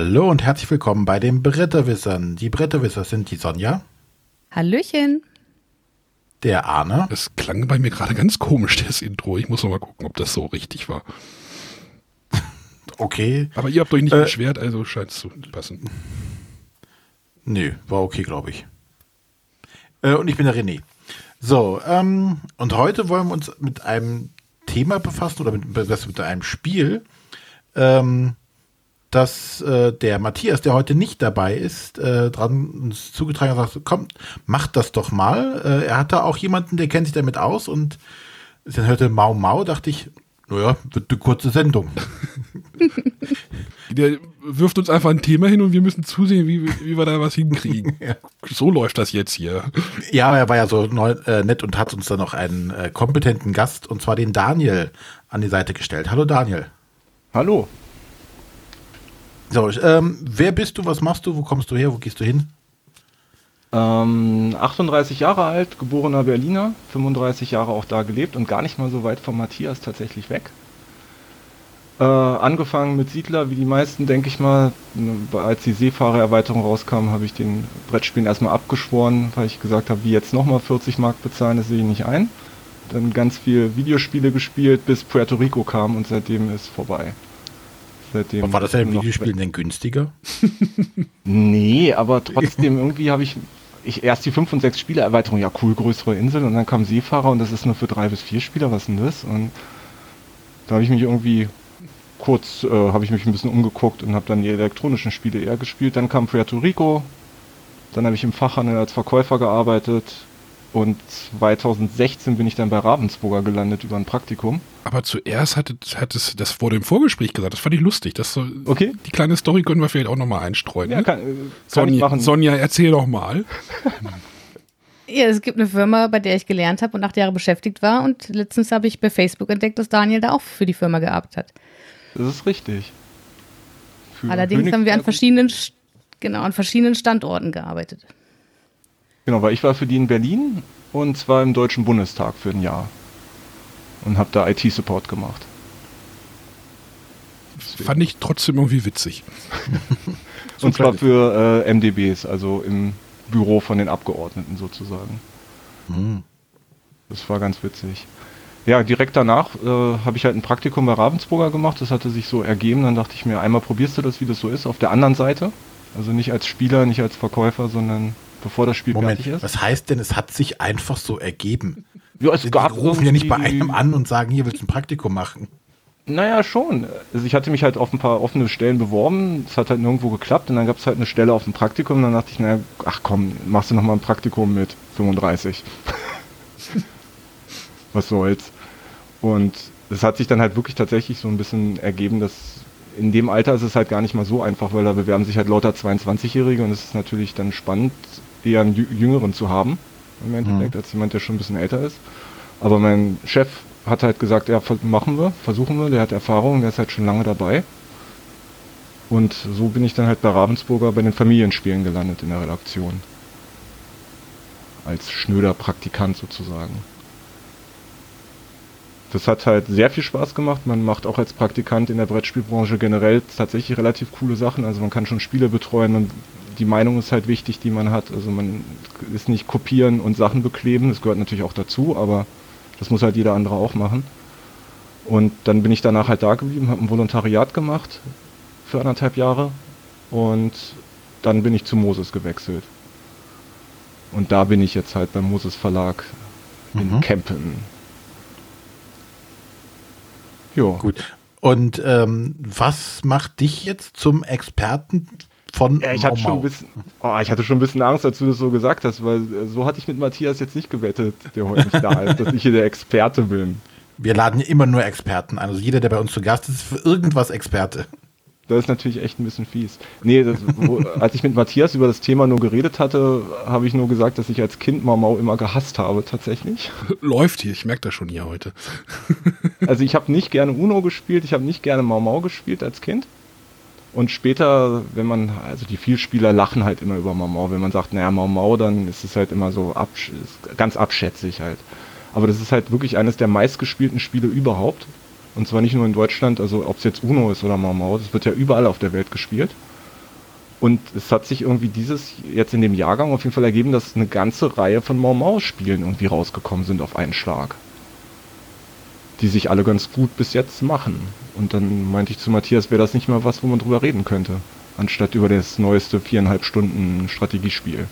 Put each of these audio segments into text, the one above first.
Hallo und herzlich willkommen bei den Bretterwissern. Die Bretterwisser sind die Sonja. Hallöchen. Der Arne. Es klang bei mir gerade ganz komisch, das Intro. Ich muss noch mal gucken, ob das so richtig war. Okay. Aber ihr habt euch nicht äh, beschwert, also scheint es zu passen. Nö, war okay, glaube ich. Äh, und ich bin der René. So, ähm, und heute wollen wir uns mit einem Thema befassen oder mit, mit einem Spiel, ähm, dass äh, der Matthias, der heute nicht dabei ist, äh, dran uns zugetragen hat, sagt, komm, macht das doch mal. Äh, er hatte auch jemanden, der kennt sich damit aus und dann hörte Mau Mau, dachte ich, naja, wird eine kurze Sendung. Der wirft uns einfach ein Thema hin und wir müssen zusehen, wie, wie wir da was hinkriegen. ja. So läuft das jetzt hier. Ja, er war ja so neu, äh, nett und hat uns dann noch einen äh, kompetenten Gast, und zwar den Daniel, an die Seite gestellt. Hallo Daniel. Hallo. So, ähm, wer bist du, was machst du, wo kommst du her, wo gehst du hin? Ähm, 38 Jahre alt, geborener Berliner, 35 Jahre auch da gelebt und gar nicht mal so weit von Matthias tatsächlich weg. Äh, angefangen mit Siedler, wie die meisten, denke ich mal. Als die Seefahrererweiterung rauskam, habe ich den Brettspielen erstmal abgeschworen, weil ich gesagt habe, wie jetzt nochmal 40 Mark bezahlen, das sehe ich nicht ein. Dann ganz viel Videospiele gespielt, bis Puerto Rico kam und seitdem ist vorbei. Seitdem war das ja im Videospiel denn günstiger? nee, aber trotzdem irgendwie habe ich, ich erst die 5 und 6 Spielerweiterung, ja cool, größere Insel und dann kam Seefahrer und das ist nur für drei bis vier Spieler, was denn das? Und da habe ich mich irgendwie kurz, äh, habe ich mich ein bisschen umgeguckt und habe dann die elektronischen Spiele eher gespielt. Dann kam Puerto Rico, dann habe ich im Fachhandel als Verkäufer gearbeitet, und 2016 bin ich dann bei Ravensburger gelandet über ein Praktikum. Aber zuerst hat es, hat es das vor dem Vorgespräch gesagt. Das fand ich lustig. Das so, okay. Die kleine Story können wir vielleicht auch nochmal einstreuen. Ja, ne? kann, äh, kann Sonja, Sonja, erzähl doch mal. ja, es gibt eine Firma, bei der ich gelernt habe und acht Jahre beschäftigt war. Und letztens habe ich bei Facebook entdeckt, dass Daniel da auch für die Firma gearbeitet hat. Das ist richtig. Für Allerdings König haben wir an verschiedenen, genau, an verschiedenen Standorten gearbeitet. Genau, weil ich war für die in Berlin und zwar im Deutschen Bundestag für ein Jahr. Und habe da IT-Support gemacht. Das fand ich trotzdem irgendwie witzig. und zwar für äh, MDBs, also im Büro von den Abgeordneten sozusagen. Mhm. Das war ganz witzig. Ja, direkt danach äh, habe ich halt ein Praktikum bei Ravensburger gemacht. Das hatte sich so ergeben. Dann dachte ich mir, einmal probierst du das, wie das so ist, auf der anderen Seite. Also nicht als Spieler, nicht als Verkäufer, sondern bevor das Spiel Moment, fertig ist. Was heißt denn, es hat sich einfach so ergeben? Ja, es die gab rufen ja nicht bei einem an und sagen, hier willst du ein Praktikum machen. Naja, schon. Also ich hatte mich halt auf ein paar offene Stellen beworben, es hat halt nirgendwo geklappt und dann gab es halt eine Stelle auf dem Praktikum und dann dachte ich, naja, ach komm, machst du nochmal ein Praktikum mit 35. Was soll's. Und es hat sich dann halt wirklich tatsächlich so ein bisschen ergeben, dass in dem Alter ist es halt gar nicht mal so einfach, weil da bewerben sich halt lauter 22-Jährige und es ist natürlich dann spannend, eher einen Jüngeren zu haben, im Endeffekt, mhm. als jemand, der schon ein bisschen älter ist. Aber mein Chef hat halt gesagt, ja, machen wir, versuchen wir, der hat Erfahrung, der ist halt schon lange dabei. Und so bin ich dann halt bei Ravensburger bei den Familienspielen gelandet in der Redaktion. Als schnöder Praktikant sozusagen. Das hat halt sehr viel Spaß gemacht. Man macht auch als Praktikant in der Brettspielbranche generell tatsächlich relativ coole Sachen. Also man kann schon Spiele betreuen und die Meinung ist halt wichtig, die man hat. Also man ist nicht kopieren und Sachen bekleben, das gehört natürlich auch dazu, aber das muss halt jeder andere auch machen. Und dann bin ich danach halt da geblieben, habe ein Volontariat gemacht für anderthalb Jahre und dann bin ich zu Moses gewechselt. Und da bin ich jetzt halt beim Moses Verlag in mhm. Kempen Jo. Gut. Und ähm, was macht dich jetzt zum Experten von ja, ich hatte schon ein bisschen, oh, ich hatte schon ein bisschen Angst, als du das so gesagt hast, weil äh, so hatte ich mit Matthias jetzt nicht gewettet, der heute nicht da ist, dass ich hier der Experte bin. Wir laden immer nur Experten ein. Also jeder, der bei uns zu Gast ist, ist für irgendwas Experte. Das ist natürlich echt ein bisschen fies. Nee, das, wo, als ich mit Matthias über das Thema nur geredet hatte, habe ich nur gesagt, dass ich als Kind Mau immer gehasst habe, tatsächlich. Läuft hier, ich merke das schon hier heute. also ich habe nicht gerne Uno gespielt, ich habe nicht gerne Mau Mau gespielt als Kind. Und später, wenn man, also die Vielspieler lachen halt immer über Mau Mau. Wenn man sagt, naja, Mau Mau, dann ist es halt immer so absch ganz abschätzig halt. Aber das ist halt wirklich eines der meistgespielten Spiele überhaupt. Und zwar nicht nur in Deutschland, also ob es jetzt Uno ist oder Mau Mau, das wird ja überall auf der Welt gespielt. Und es hat sich irgendwie dieses, jetzt in dem Jahrgang auf jeden Fall ergeben, dass eine ganze Reihe von Mau Mau Spielen irgendwie rausgekommen sind auf einen Schlag. Die sich alle ganz gut bis jetzt machen. Und dann meinte ich zu Matthias, wäre das nicht mal was, wo man drüber reden könnte. Anstatt über das neueste viereinhalb Stunden Strategiespiel.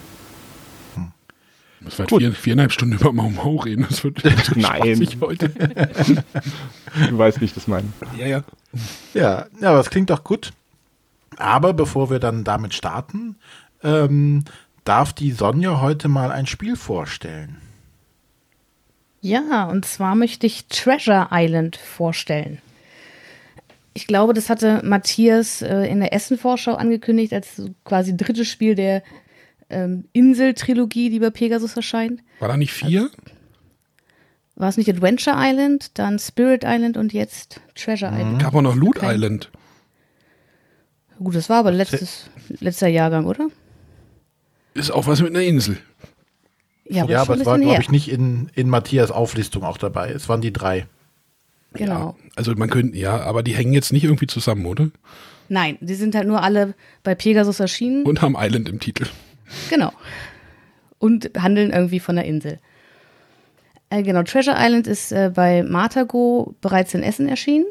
Das war vier, viereinhalb Stunden über Mau Mau reden. Das wird Nein. heute. Du weißt, wie ich das meine. Ja, ja. Ja, ja, aber es klingt doch gut. Aber bevor wir dann damit starten, ähm, darf die Sonja heute mal ein Spiel vorstellen. Ja, und zwar möchte ich Treasure Island vorstellen. Ich glaube, das hatte Matthias äh, in der Essen-Vorschau angekündigt als quasi drittes Spiel der ähm, Insel-Trilogie, die bei Pegasus erscheint. War da nicht vier? War es nicht Adventure Island, dann Spirit Island und jetzt Treasure Island? Gab auch noch Loot Okay. Island. Gut, das war aber letztes, letzter Jahrgang, oder? Ist auch was mit einer Insel. Ja, aber, ja, aber es war, glaube ich, nicht in, in Matthias Auflistung auch dabei. Es waren die drei. Genau. Also man könnte, ja, aber die hängen jetzt nicht irgendwie zusammen, oder? Nein, die sind halt nur alle bei Pegasus erschienen. Und haben Island im Titel. Genau. Und handeln irgendwie von der Insel. Äh, genau, Treasure Island ist äh, bei Martago bereits in Essen erschienen.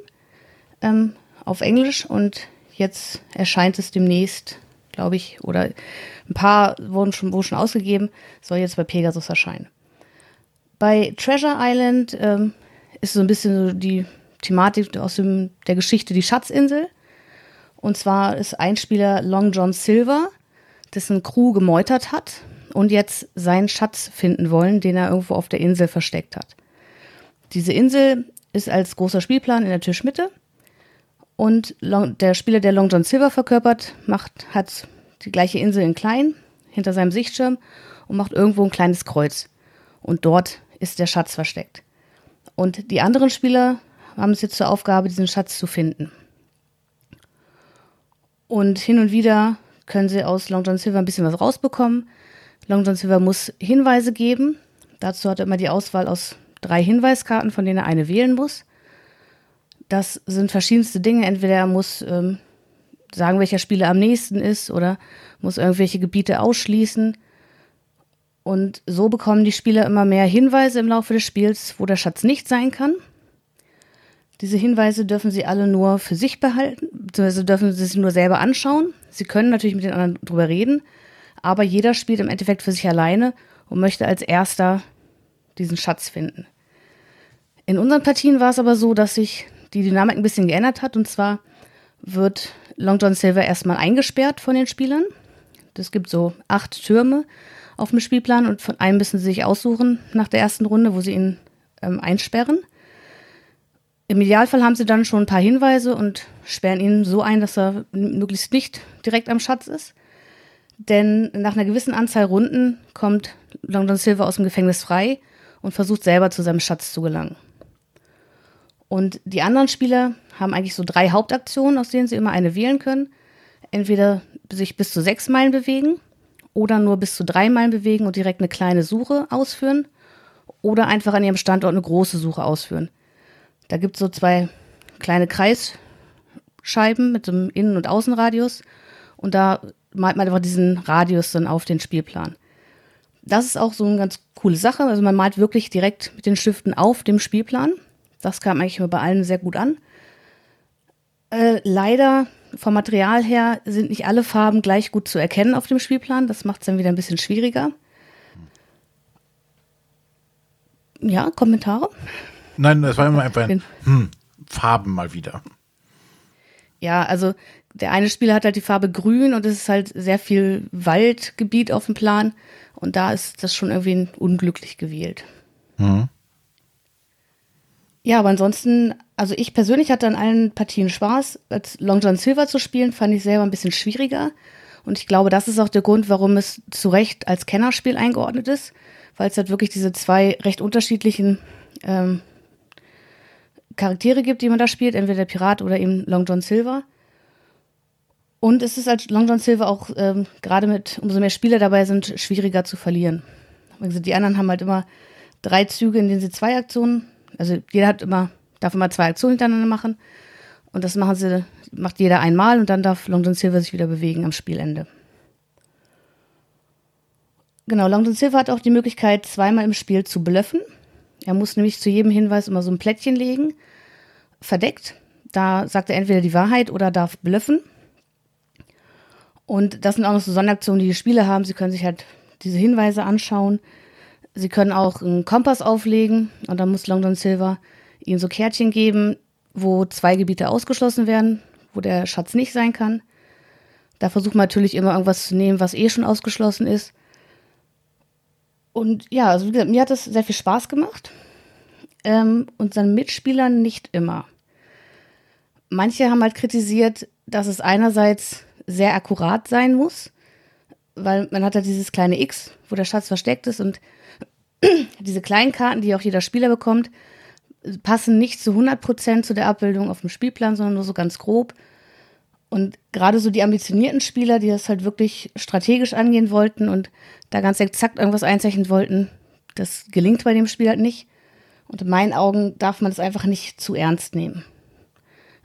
Ähm, auf Englisch und jetzt erscheint es demnächst, glaube ich, oder ein paar wurden schon, wurden schon ausgegeben, soll jetzt bei Pegasus erscheinen. Bei Treasure Island ähm, ist so ein bisschen so die Thematik aus dem, der Geschichte die Schatzinsel. Und zwar ist ein Spieler Long John Silver, dessen Crew gemeutert hat und jetzt seinen Schatz finden wollen, den er irgendwo auf der Insel versteckt hat. Diese Insel ist als großer Spielplan in der Tischmitte und Long, der Spieler, der Long John Silver verkörpert, macht, hat die gleiche Insel in klein hinter seinem Sichtschirm und macht irgendwo ein kleines Kreuz. Und dort ist der Schatz versteckt. Und die anderen Spieler haben es jetzt zur Aufgabe, diesen Schatz zu finden. Und hin und wieder können sie aus Long John Silver ein bisschen was rausbekommen. Long John Silver muss Hinweise geben. Dazu hat er immer die Auswahl aus drei Hinweiskarten, von denen er eine wählen muss. Das sind verschiedenste Dinge. Entweder er muss ähm, sagen, welcher Spieler am nächsten ist oder muss irgendwelche Gebiete ausschließen. Und so bekommen die Spieler immer mehr Hinweise im Laufe des Spiels, wo der Schatz nicht sein kann. Diese Hinweise dürfen sie alle nur für sich behalten, beziehungsweise dürfen sie sich nur selber anschauen. Sie können natürlich mit den anderen drüber reden, aber jeder spielt im Endeffekt für sich alleine und möchte als erster diesen Schatz finden. In unseren Partien war es aber so, dass sich die Dynamik ein bisschen geändert hat und zwar wird Long John Silver erstmal eingesperrt von den Spielern. Es gibt so acht Türme auf dem Spielplan und von einem müssen sie sich aussuchen nach der ersten Runde, wo sie ihn ähm, einsperren. Im Idealfall haben sie dann schon ein paar Hinweise und sperren ihn so ein, dass er möglichst nicht direkt am Schatz ist. Denn nach einer gewissen Anzahl Runden kommt Long John Silver aus dem Gefängnis frei und versucht selber zu seinem Schatz zu gelangen. Und die anderen Spieler haben eigentlich so drei Hauptaktionen, aus denen sie immer eine wählen können. Entweder sich bis zu sechs Meilen bewegen oder nur bis zu drei Meilen bewegen und direkt eine kleine Suche ausführen oder einfach an ihrem Standort eine große Suche ausführen. Da gibt es so zwei kleine Kreisscheiben mit einem Innen- und Außenradius und da malt man einfach diesen Radius dann auf den Spielplan. Das ist auch so eine ganz coole Sache. Also man malt wirklich direkt mit den Stiften auf dem Spielplan. Das kam eigentlich bei allen sehr gut an. Äh, leider vom Material her sind nicht alle Farben gleich gut zu erkennen auf dem Spielplan. Das macht es dann wieder ein bisschen schwieriger. Ja, Kommentare? Nein, das war immer einfach ein hm, Farben mal wieder. Ja, also der eine Spieler hat halt die Farbe grün und es ist halt sehr viel Waldgebiet auf dem Plan. Und da ist das schon irgendwie unglücklich gewählt. Mhm. Ja, aber ansonsten, also ich persönlich hatte an allen Partien Spaß. Als Long John Silver zu spielen, fand ich selber ein bisschen schwieriger. Und ich glaube, das ist auch der Grund, warum es zu Recht als Kennerspiel eingeordnet ist, weil es halt wirklich diese zwei recht unterschiedlichen ähm, Charaktere gibt, die man da spielt, entweder der Pirat oder eben Long John Silver. Und es ist als Long John Silver auch ähm, gerade mit, umso mehr Spieler dabei sind, schwieriger zu verlieren. Also die anderen haben halt immer drei Züge, in denen sie zwei Aktionen, also jeder hat immer, darf immer zwei Aktionen hintereinander machen. Und das machen sie, macht jeder einmal und dann darf Long John Silver sich wieder bewegen am Spielende. Genau, Long John Silver hat auch die Möglichkeit, zweimal im Spiel zu blöffen. Er muss nämlich zu jedem Hinweis immer so ein Plättchen legen, verdeckt. Da sagt er entweder die Wahrheit oder darf blöffen. Und das sind auch noch so Sonderaktionen, die die Spieler haben. Sie können sich halt diese Hinweise anschauen. Sie können auch einen Kompass auflegen und dann muss Long John Silver ihnen so Kärtchen geben, wo zwei Gebiete ausgeschlossen werden, wo der Schatz nicht sein kann. Da versucht man natürlich immer irgendwas zu nehmen, was eh schon ausgeschlossen ist. Und ja, also wie gesagt, mir hat das sehr viel Spaß gemacht. Ähm, unseren Mitspielern nicht immer. Manche haben halt kritisiert, dass es einerseits sehr akkurat sein muss, weil man hat halt dieses kleine X, wo der Schatz versteckt ist und diese kleinen Karten, die auch jeder Spieler bekommt, passen nicht zu 100% zu der Abbildung auf dem Spielplan, sondern nur so ganz grob. Und gerade so die ambitionierten Spieler, die das halt wirklich strategisch angehen wollten und da ganz exakt irgendwas einzeichnen wollten, das gelingt bei dem Spiel halt nicht. Und in meinen Augen darf man das einfach nicht zu ernst nehmen.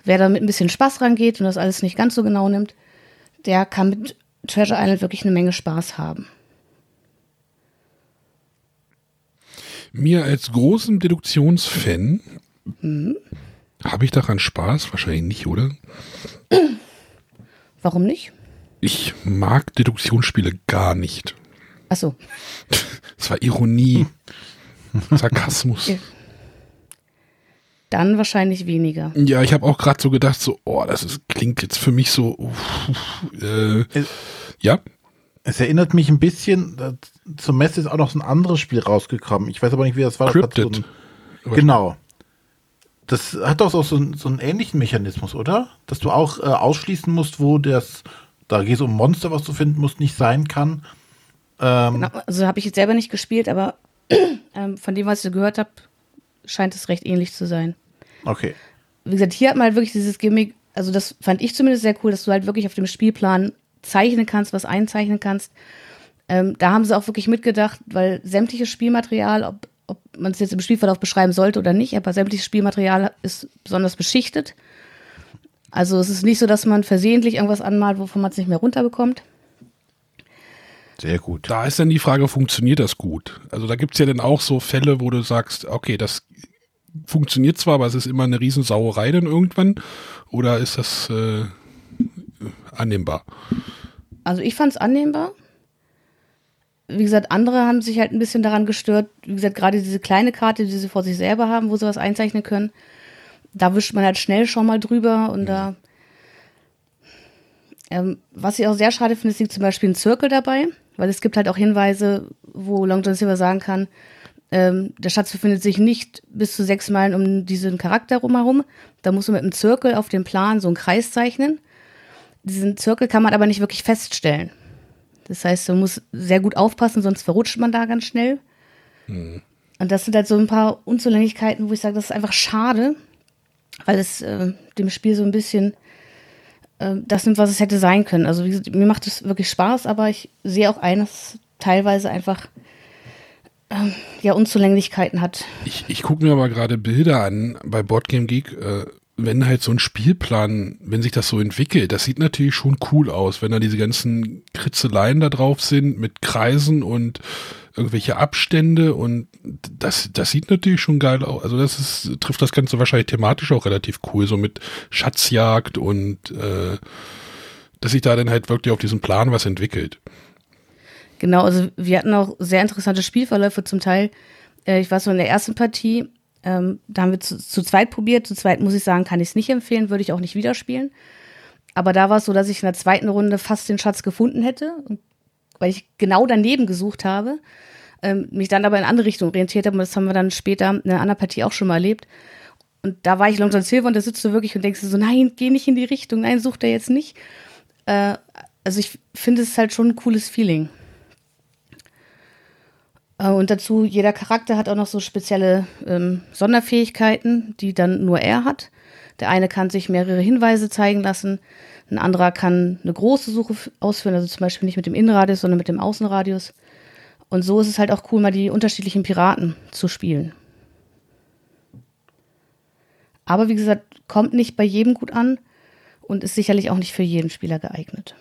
Wer da mit ein bisschen Spaß rangeht und das alles nicht ganz so genau nimmt, der kann mit Treasure Island wirklich eine Menge Spaß haben. Mir als großem Deduktionsfan mhm. habe ich daran Spaß? Wahrscheinlich nicht, oder? Warum nicht? Ich mag Deduktionsspiele gar nicht. Ach so. Das war Ironie, Sarkasmus. Okay. Dann wahrscheinlich weniger. Ja, ich habe auch gerade so gedacht, so, oh, das ist, klingt jetzt für mich so, uh, äh, es, ja. Es erinnert mich ein bisschen, zur Messe ist auch noch so ein anderes Spiel rausgekommen. Ich weiß aber nicht, wie das war. Cryptid. Das so ein, genau. Das hat doch so, so, einen, so einen ähnlichen Mechanismus, oder? Dass du auch äh, ausschließen musst, wo das, da geht es um Monster, was du finden musst, nicht sein kann. Ähm, genau, also habe ich jetzt selber nicht gespielt, aber ähm, von dem, was ich gehört habe, scheint es recht ähnlich zu sein. Okay. Wie gesagt, hier hat man halt wirklich dieses Gimmick, also das fand ich zumindest sehr cool, dass du halt wirklich auf dem Spielplan zeichnen kannst, was einzeichnen kannst. Ähm, da haben sie auch wirklich mitgedacht, weil sämtliches Spielmaterial, ob ob man es jetzt im Spielverlauf beschreiben sollte oder nicht, aber sämtliches Spielmaterial ist besonders beschichtet. Also es ist nicht so, dass man versehentlich irgendwas anmalt, wovon man es nicht mehr runterbekommt. Sehr gut. Da ist dann die Frage, funktioniert das gut? Also da gibt es ja dann auch so Fälle, wo du sagst, okay, das funktioniert zwar, aber es ist immer eine Riesensauerei dann irgendwann. Oder ist das äh, annehmbar? Also ich fand es annehmbar wie gesagt, andere haben sich halt ein bisschen daran gestört. Wie gesagt, gerade diese kleine Karte, die sie vor sich selber haben, wo sie was einzeichnen können, da wischt man halt schnell schon mal drüber und da. Ähm, was ich auch sehr schade finde, ist zum Beispiel ein Zirkel dabei, weil es gibt halt auch Hinweise, wo Long John Silver sagen kann, ähm, der Schatz befindet sich nicht bis zu sechs Meilen um diesen Charakter rumherum. Da muss man mit einem Zirkel auf dem Plan so einen Kreis zeichnen. Diesen Zirkel kann man aber nicht wirklich feststellen. Das heißt, man muss sehr gut aufpassen, sonst verrutscht man da ganz schnell. Mhm. Und das sind halt so ein paar Unzulänglichkeiten, wo ich sage, das ist einfach schade, weil es äh, dem Spiel so ein bisschen äh, das nimmt, was es hätte sein können. Also wie gesagt, mir macht es wirklich Spaß, aber ich sehe auch eines teilweise einfach ähm, ja Unzulänglichkeiten hat. Ich, ich gucke mir aber gerade Bilder an bei Boardgame Geek. Äh, wenn halt so ein Spielplan, wenn sich das so entwickelt, das sieht natürlich schon cool aus, wenn da diese ganzen Kritzeleien da drauf sind mit Kreisen und irgendwelche Abstände und das, das sieht natürlich schon geil aus. Also das ist, trifft das Ganze wahrscheinlich thematisch auch relativ cool, so mit Schatzjagd und äh, dass sich da dann halt wirklich auf diesem Plan was entwickelt. Genau, also wir hatten auch sehr interessante Spielverläufe zum Teil. Äh, ich war so in der ersten Partie, ähm, da haben wir zu, zu, zweit probiert. Zu zweit muss ich sagen, kann ich es nicht empfehlen, würde ich auch nicht wieder spielen. Aber da war es so, dass ich in der zweiten Runde fast den Schatz gefunden hätte, weil ich genau daneben gesucht habe, ähm, mich dann aber in eine andere Richtung orientiert habe. Und das haben wir dann später in einer anderen Partie auch schon mal erlebt. Und da war ich Long John Silver und da sitzt du wirklich und denkst so, nein, geh nicht in die Richtung, nein, such der jetzt nicht. Äh, also ich finde es halt schon ein cooles Feeling. Äh, und dazu, jeder Charakter hat auch noch so spezielle ähm, Sonderfähigkeiten, die dann nur er hat. Der eine kann sich mehrere Hinweise zeigen lassen, ein anderer kann eine große Suche ausführen, also zum Beispiel nicht mit dem Innenradius, sondern mit dem Außenradius. Und so ist es halt auch cool, mal die unterschiedlichen Piraten zu spielen. Aber wie gesagt, kommt nicht bei jedem gut an und ist sicherlich auch nicht für jeden Spieler geeignet.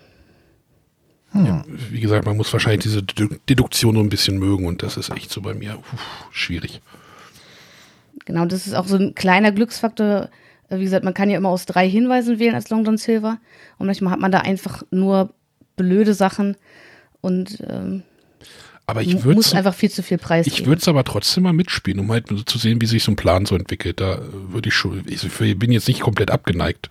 Wie gesagt, man muss wahrscheinlich diese Deduktion so ein bisschen mögen und das ist echt so bei mir uff, schwierig. Genau, das ist auch so ein kleiner Glücksfaktor. Wie gesagt, man kann ja immer aus drei Hinweisen wählen als Long John Silver und manchmal hat man da einfach nur blöde Sachen und ähm, aber ich muss einfach viel zu viel Preis. Ich würde es aber trotzdem mal mitspielen, um halt zu sehen, wie sich so ein Plan so entwickelt. Da würde ich schon, ich bin jetzt nicht komplett abgeneigt.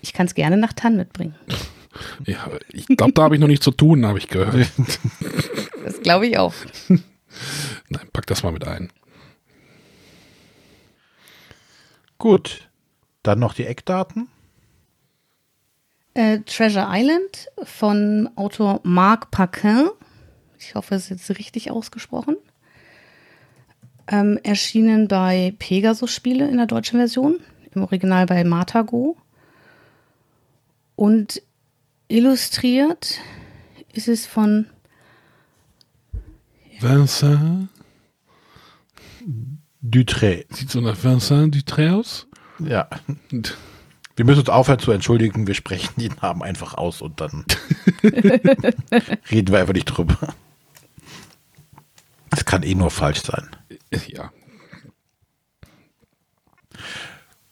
Ich kann es gerne nach Tann mitbringen. Ja, ich glaube, da habe ich noch nichts zu tun, habe ich gehört. Das glaube ich auch. Nein, pack das mal mit ein. Gut. Dann noch die Eckdaten. Äh, Treasure Island von Autor Marc Paquin. Ich hoffe, es ist jetzt richtig ausgesprochen. Ähm, erschienen bei Pegasus Spiele in der deutschen Version, im Original bei Matago. Und illustriert ist es von Vincent Dutré. Sieht so nach Vincent Dutré aus? Ja. Wir müssen uns aufhören zu entschuldigen. Wir sprechen die Namen einfach aus und dann reden wir einfach nicht drüber. Das kann eh nur falsch sein. Ja.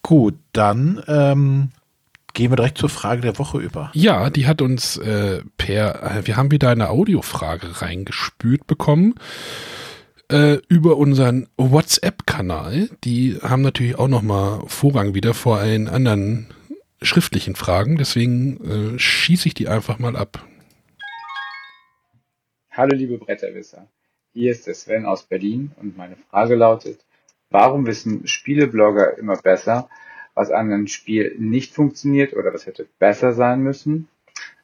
Gut, dann ähm, gehen wir direkt zur Frage der Woche über. Ja, die hat uns äh, per, äh, wir haben wieder eine Audiofrage reingespült bekommen äh, über unseren WhatsApp-Kanal. Die haben natürlich auch nochmal Vorrang wieder vor allen anderen schriftlichen Fragen. Deswegen äh, schieße ich die einfach mal ab. Hallo liebe Bretterwisser, hier ist der Sven aus Berlin und meine Frage lautet, warum wissen Spieleblogger immer besser, was an einem Spiel nicht funktioniert oder was hätte besser sein müssen,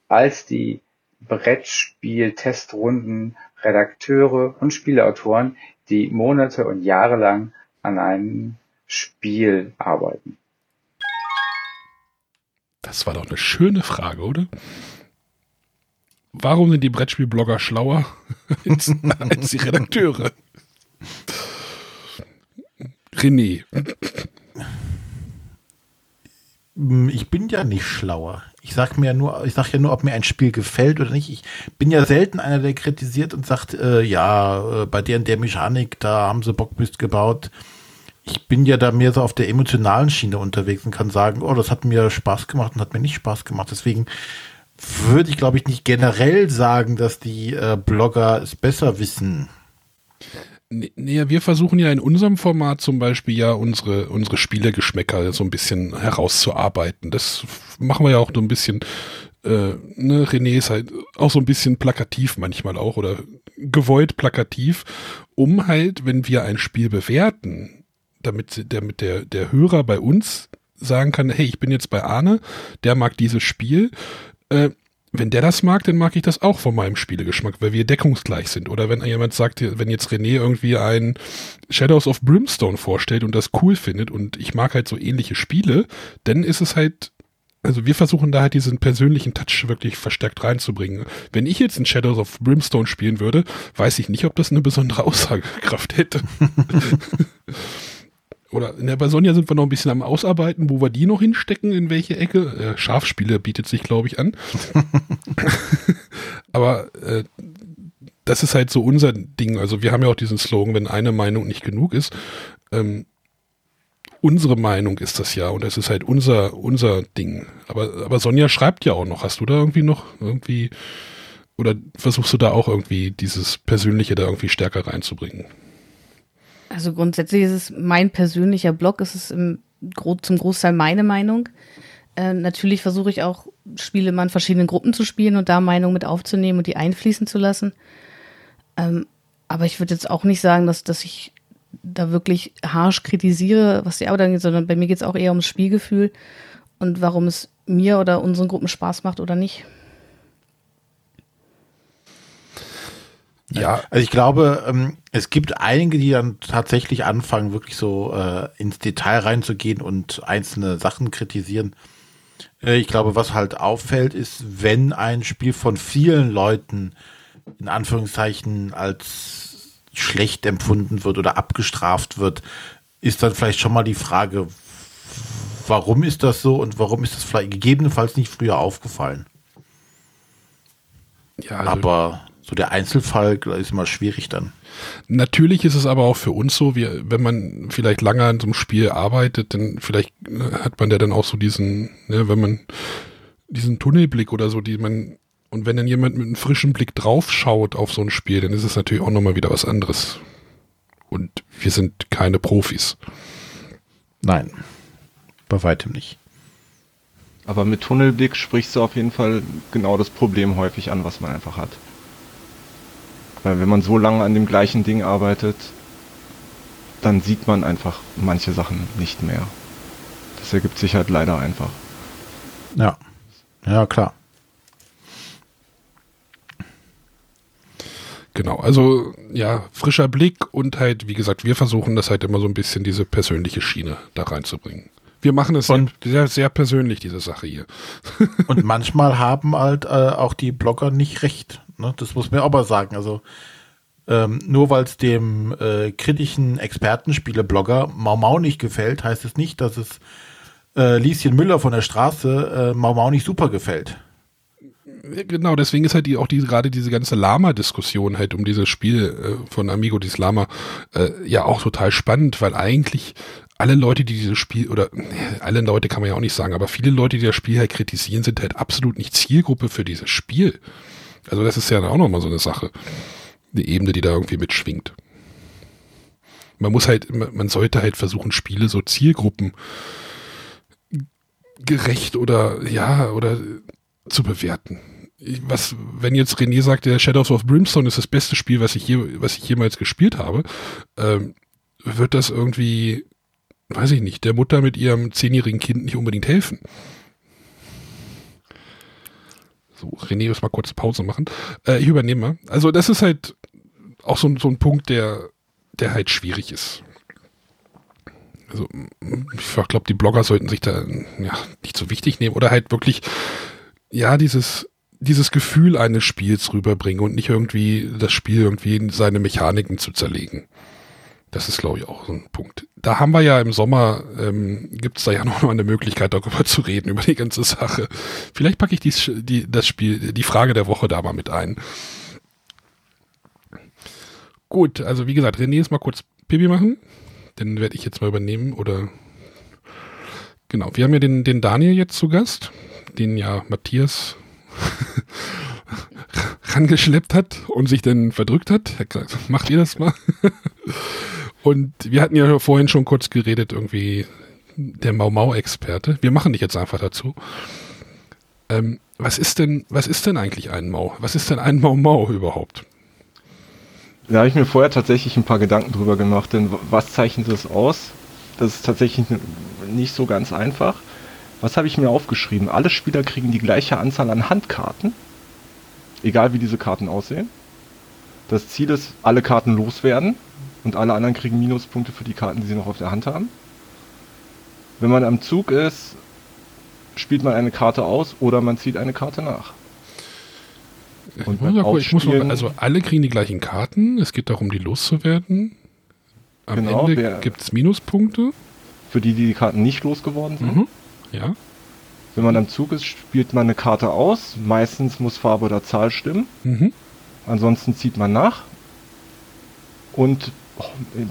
als die Brettspiel-Testrunden, Redakteure und Spieleautoren, die Monate und Jahre lang an einem Spiel arbeiten. Das war doch eine schöne Frage, oder? Warum sind die Brettspielblogger schlauer als, als die Redakteure? René. Hm, ich bin ja nicht schlauer. Ich sag mir nur, ich sag ja nur, ob mir ein Spiel gefällt oder nicht. Ich bin ja selten einer, der kritisiert und sagt, äh, ja, äh, bei der und der Mechanik, da haben sie Bockmist gebaut. Ich bin ja da mehr so auf der emotionalen Schiene unterwegs und kann sagen, oh, das hat mir Spaß gemacht und hat mir nicht Spaß gemacht. Deswegen würde ich, glaube ich, nicht generell sagen, dass die äh, Blogger es besser wissen. Nee, wir versuchen ja in unserem Format zum Beispiel ja unsere, unsere Spielegeschmäcker so ein bisschen herauszuarbeiten. Das machen wir ja auch so ein bisschen, äh, ne, René ist halt auch so ein bisschen plakativ manchmal auch oder gewollt plakativ, um halt, wenn wir ein Spiel bewerten, damit, damit der, der Hörer bei uns sagen kann, hey, ich bin jetzt bei Arne, der mag dieses Spiel, äh, wenn der das mag, dann mag ich das auch von meinem Spielegeschmack, weil wir deckungsgleich sind. Oder wenn jemand sagt, wenn jetzt René irgendwie ein Shadows of Brimstone vorstellt und das cool findet und ich mag halt so ähnliche Spiele, dann ist es halt, also wir versuchen da halt diesen persönlichen Touch wirklich verstärkt reinzubringen. Wenn ich jetzt ein Shadows of Brimstone spielen würde, weiß ich nicht, ob das eine besondere Aussagekraft hätte. oder in der bei Sonja sind wir noch ein bisschen am Ausarbeiten, wo wir die noch hinstecken, in welche Ecke. Äh, Schafspiele bietet sich, glaube ich, an. Aber äh, das ist halt so unser Ding. Also wir haben ja auch diesen Slogan, wenn eine Meinung nicht genug ist. Ähm, unsere Meinung ist das ja und das ist halt unser, unser Ding. Aber, aber Sonja schreibt ja auch noch. Hast du da irgendwie noch irgendwie oder versuchst du da auch irgendwie dieses Persönliche da irgendwie stärker reinzubringen? Also grundsätzlich ist es mein persönlicher Blog, ist es im, zum Großteil meine Meinung. Äh, natürlich versuche ich auch, Spiele mal in verschiedenen Gruppen zu spielen und da Meinungen mit aufzunehmen und die einfließen zu lassen. Ähm, aber ich würde jetzt auch nicht sagen, dass, dass ich da wirklich harsch kritisiere, was die Arbeit angeht, sondern bei mir geht es auch eher ums Spielgefühl und warum es mir oder unseren Gruppen Spaß macht oder nicht. Ja, also ich glaube, ähm, es gibt einige, die dann tatsächlich anfangen, wirklich so äh, ins Detail reinzugehen und einzelne Sachen kritisieren. Äh, ich glaube, was halt auffällt, ist, wenn ein Spiel von vielen Leuten in Anführungszeichen als schlecht empfunden wird oder abgestraft wird, ist dann vielleicht schon mal die Frage, warum ist das so und warum ist das vielleicht gegebenenfalls nicht früher aufgefallen? Ja, also aber so der Einzelfall ist immer schwierig dann. Natürlich ist es aber auch für uns so, wie, wenn man vielleicht lange an so einem Spiel arbeitet, dann vielleicht äh, hat man ja dann auch so diesen, ne, wenn man diesen Tunnelblick oder so, die man, und wenn dann jemand mit einem frischen Blick draufschaut auf so ein Spiel, dann ist es natürlich auch nochmal wieder was anderes. Und wir sind keine Profis. Nein, bei weitem nicht. Aber mit Tunnelblick sprichst du auf jeden Fall genau das Problem häufig an, was man einfach hat. Weil wenn man so lange an dem gleichen Ding arbeitet, dann sieht man einfach manche Sachen nicht mehr. Das ergibt sich halt leider einfach. Ja, ja klar. Genau, also ja, frischer Blick und halt, wie gesagt, wir versuchen das halt immer so ein bisschen diese persönliche Schiene da reinzubringen. Wir machen es und, sehr, sehr persönlich, diese Sache hier. und manchmal haben halt äh, auch die Blogger nicht recht. Ne? Das muss man mal sagen. Also ähm, nur weil es dem äh, kritischen Expertenspiele-Blogger Mau Mau nicht gefällt, heißt es nicht, dass es äh, Lieschen Müller von der Straße äh, Mau Mau nicht super gefällt. Genau, deswegen ist halt die, auch die, gerade diese ganze Lama-Diskussion halt um dieses Spiel äh, von Amigo dis Lama äh, ja auch total spannend, weil eigentlich alle Leute, die dieses Spiel, oder alle Leute kann man ja auch nicht sagen, aber viele Leute, die das Spiel halt kritisieren, sind halt absolut nicht Zielgruppe für dieses Spiel. Also das ist ja auch nochmal so eine Sache. Eine Ebene, die da irgendwie mitschwingt. Man muss halt, man sollte halt versuchen, Spiele so Zielgruppen gerecht oder ja, oder zu bewerten. Was, wenn jetzt René sagt, der Shadows of Brimstone ist das beste Spiel, was ich, je, was ich jemals gespielt habe, ähm, wird das irgendwie, weiß ich nicht, der Mutter mit ihrem zehnjährigen Kind nicht unbedingt helfen. So, René muss mal kurz Pause machen. Äh, ich übernehme. Also das ist halt auch so, so ein Punkt, der, der halt schwierig ist. Also ich glaube, die Blogger sollten sich da ja, nicht so wichtig nehmen oder halt wirklich, ja, dieses, dieses Gefühl eines Spiels rüberbringen und nicht irgendwie das Spiel irgendwie in seine Mechaniken zu zerlegen. Das ist, glaube ich, auch so ein Punkt. Da haben wir ja im Sommer, ähm, gibt es da ja noch mal eine Möglichkeit, darüber zu reden, über die ganze Sache. Vielleicht packe ich dies, die, das Spiel, die Frage der Woche da mal mit ein. Gut, also wie gesagt, René ist mal kurz Pipi machen. Den werde ich jetzt mal übernehmen oder genau. Wir haben ja den, den Daniel jetzt zu Gast, den ja Matthias rangeschleppt hat und sich dann verdrückt hat. Macht ihr das mal? und wir hatten ja vorhin schon kurz geredet, irgendwie der Mau-Mau-Experte. Wir machen dich jetzt einfach dazu. Ähm, was ist denn, was ist denn eigentlich ein Mau? Was ist denn ein Mau-Mau überhaupt? Da habe ich mir vorher tatsächlich ein paar Gedanken drüber gemacht, denn was zeichnet es aus? Das ist tatsächlich nicht so ganz einfach. Was habe ich mir aufgeschrieben? Alle Spieler kriegen die gleiche Anzahl an Handkarten, egal wie diese Karten aussehen. Das Ziel ist, alle Karten loswerden und alle anderen kriegen Minuspunkte für die Karten, die sie noch auf der Hand haben. Wenn man am Zug ist, spielt man eine Karte aus oder man zieht eine Karte nach. Und beim ich muss noch, also alle kriegen die gleichen Karten, es geht darum, die loszuwerden. Am genau, Ende gibt es Minuspunkte. Für die, die die Karten nicht losgeworden sind. Mhm. Ja. Wenn man am Zug ist, spielt man eine Karte aus. Meistens muss Farbe oder Zahl stimmen. Mhm. Ansonsten zieht man nach. Und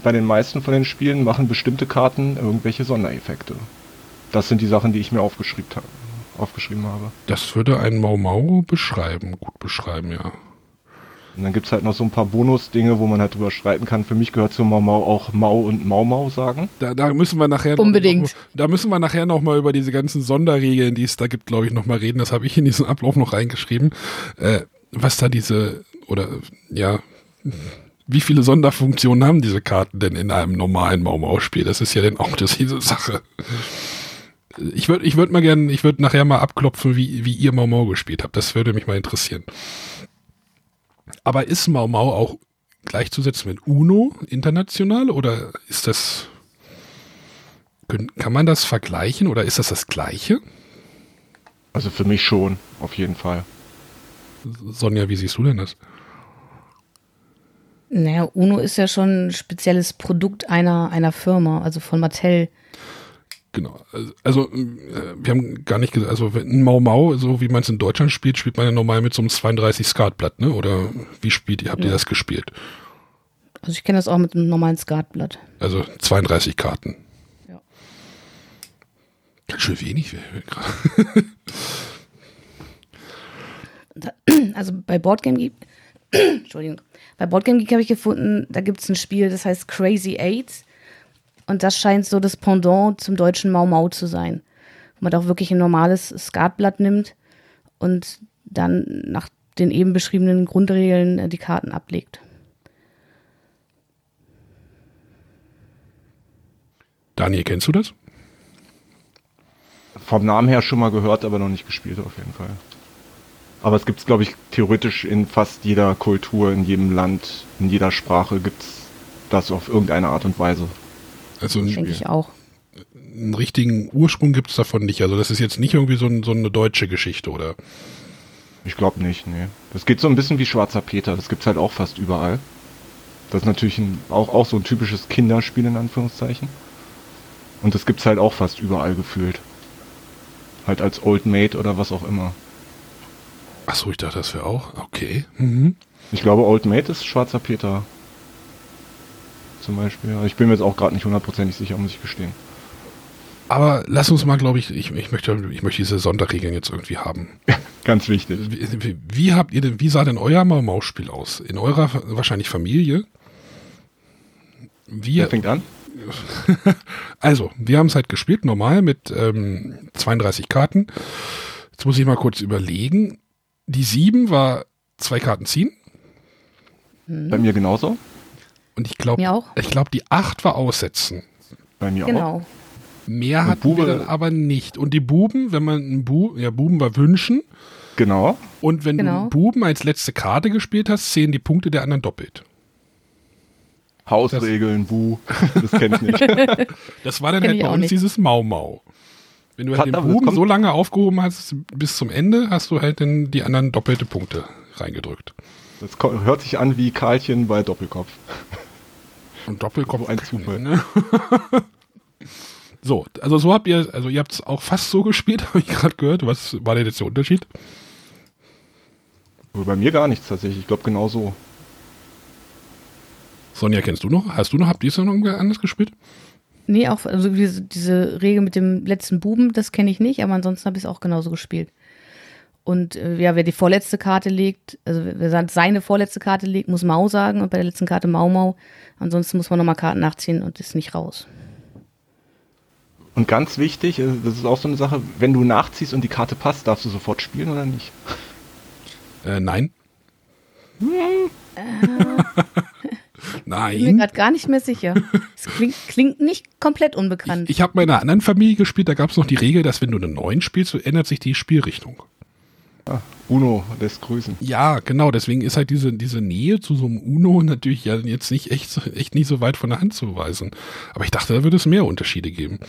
bei den meisten von den Spielen machen bestimmte Karten irgendwelche Sondereffekte. Das sind die Sachen, die ich mir aufgeschrieben habe. Aufgeschrieben habe. Das würde ein Mau Mau beschreiben, gut beschreiben, ja. Und dann gibt es halt noch so ein paar Bonus-Dinge, wo man halt drüber streiten kann. Für mich gehört zu Mau Mau auch Mau und Mau Mau sagen. Da, da müssen wir nachher Unbedingt. Noch, da müssen wir nachher noch mal über diese ganzen Sonderregeln, die es da gibt, glaube ich, noch mal reden. Das habe ich in diesen Ablauf noch reingeschrieben. Äh, was da diese, oder ja, wie viele Sonderfunktionen haben diese Karten denn in einem normalen Mau Mau Spiel? Das ist ja dann auch das, diese Sache. Ich würde ich würd mal gerne, ich würde nachher mal abklopfen, wie, wie ihr Mau Mau gespielt habt. Das würde mich mal interessieren. Aber ist Mau Mau auch gleichzusetzen mit UNO international oder ist das, kann man das vergleichen oder ist das das Gleiche? Also für mich schon, auf jeden Fall. Sonja, wie siehst du denn das? Naja, Uno ist ja schon ein spezielles Produkt einer, einer Firma, also von Mattel. Genau. Also, äh, wir haben gar nicht gesagt, also ein Mau Mau, so wie man es in Deutschland spielt, spielt man ja normal mit so einem 32 Skatblatt, ne? Oder wie spielt ihr, habt ihr Ja. das gespielt? Also ich kenne das auch mit einem normalen Skatblatt. Also 32 Karten. Ja. Ganz schön wenig. Also bei Boardgame Geek, Entschuldigung, bei Boardgame Geek habe ich gefunden, da gibt es ein Spiel, das heißt Crazy Eight. Und das scheint so das Pendant zum deutschen Mau Mau zu sein. Wo man auch wirklich ein normales Skatblatt nimmt und dann nach den eben beschriebenen Grundregeln äh, die Karten ablegt. Daniel, kennst du das? Vom Namen her schon mal gehört, aber noch nicht gespielt auf jeden Fall. Aber es gibt es, glaube ich, theoretisch in fast jeder Kultur, in jedem Land, in jeder Sprache gibt es das auf irgendeine Art und Weise. Also Denke ich auch. einen richtigen Ursprung gibt es davon nicht. Also das ist jetzt nicht irgendwie so, ein, so eine deutsche Geschichte, oder? Ich glaube nicht, nee. Das geht so ein bisschen wie Schwarzer Peter, das gibt's halt auch fast überall. Das ist natürlich ein, auch, auch so ein typisches Kinderspiel in Anführungszeichen. Und das gibt's halt auch fast überall gefühlt. Halt als Old Maid oder was auch immer. Achso, ich dachte, das wäre auch. Okay. Mhm. Ich glaube, Old Maid ist Schwarzer Peter. Zum Beispiel. Aber Ich bin mir jetzt auch gerade nicht hundertprozentig sicher, muss ich gestehen. Aber lass uns mal, glaube ich, ich, ich, möchte, ich möchte diese Sonderregeln jetzt irgendwie haben. Ganz wichtig. Wie, wie, wie habt ihr denn, wie sah denn euer Mau Mau Spiel aus? In eurer wahrscheinlich Familie? Wer Wir, fängt an? also, wir haben es halt gespielt, normal mit ähm, 32 Karten. Jetzt muss ich mal kurz überlegen. Die 7 war zwei Karten ziehen. Bei mir genauso. Und ich glaube, Mir auch. ich glaube, die 8 war aussetzen. Bei mir auch. Genau. Mehr Und hatten Bube- wir dann aber nicht. Und die Buben, wenn man einen Bu ja, Buben war wünschen. Genau. Und wenn Genau. du Buben als letzte Karte gespielt hast, zählen die Punkte der anderen doppelt. Hausregeln, Bu. Das kenn ich nicht. Das war dann halt bei auch uns nicht. dieses Mau Mau. Wenn du halt Hat den das Buben so lange aufgehoben hast bis zum Ende, hast du halt dann die anderen doppelte Punkte reingedrückt. Das hört sich an wie Karlchen bei Doppelkopf. Und Doppelkopf Ein Zufall. Ne? so, also so habt ihr, also ihr habt es auch fast so gespielt, habe ich gerade gehört. Was war denn jetzt der Unterschied? Aber Bei mir gar nichts tatsächlich. Ich glaube genau so. Sonja, kennst du noch? Hast du noch, habt ihr es noch anders gespielt? Nee, auch also diese, diese Regel mit dem letzten Buben, das kenne ich nicht, aber ansonsten habe ich es auch genauso gespielt. Und äh, ja, wer die vorletzte Karte legt, also wer seine vorletzte Karte legt, muss Mau sagen und bei der letzten Karte Mau Mau. Ansonsten muss man nochmal Karten nachziehen und ist nicht raus. Und ganz wichtig, äh, das ist auch so eine Sache, wenn du nachziehst und die Karte passt, darfst du sofort spielen oder nicht? Äh, nein. Bin mir Nein. gerade gar nicht mehr sicher. Es klingt, klingt nicht komplett unbekannt. Ich habe bei einer anderen Familie gespielt, da gab es noch die Regel, dass wenn du eine 9 spielst, so ändert sich die Spielrichtung. Ah, Uno lässt grüßen. Ja, genau, deswegen ist halt diese, diese Nähe zu so einem Uno natürlich ja jetzt nicht echt, so- echt nicht so weit von der Hand zu weisen. Aber ich dachte, da würde es mehr Unterschiede geben.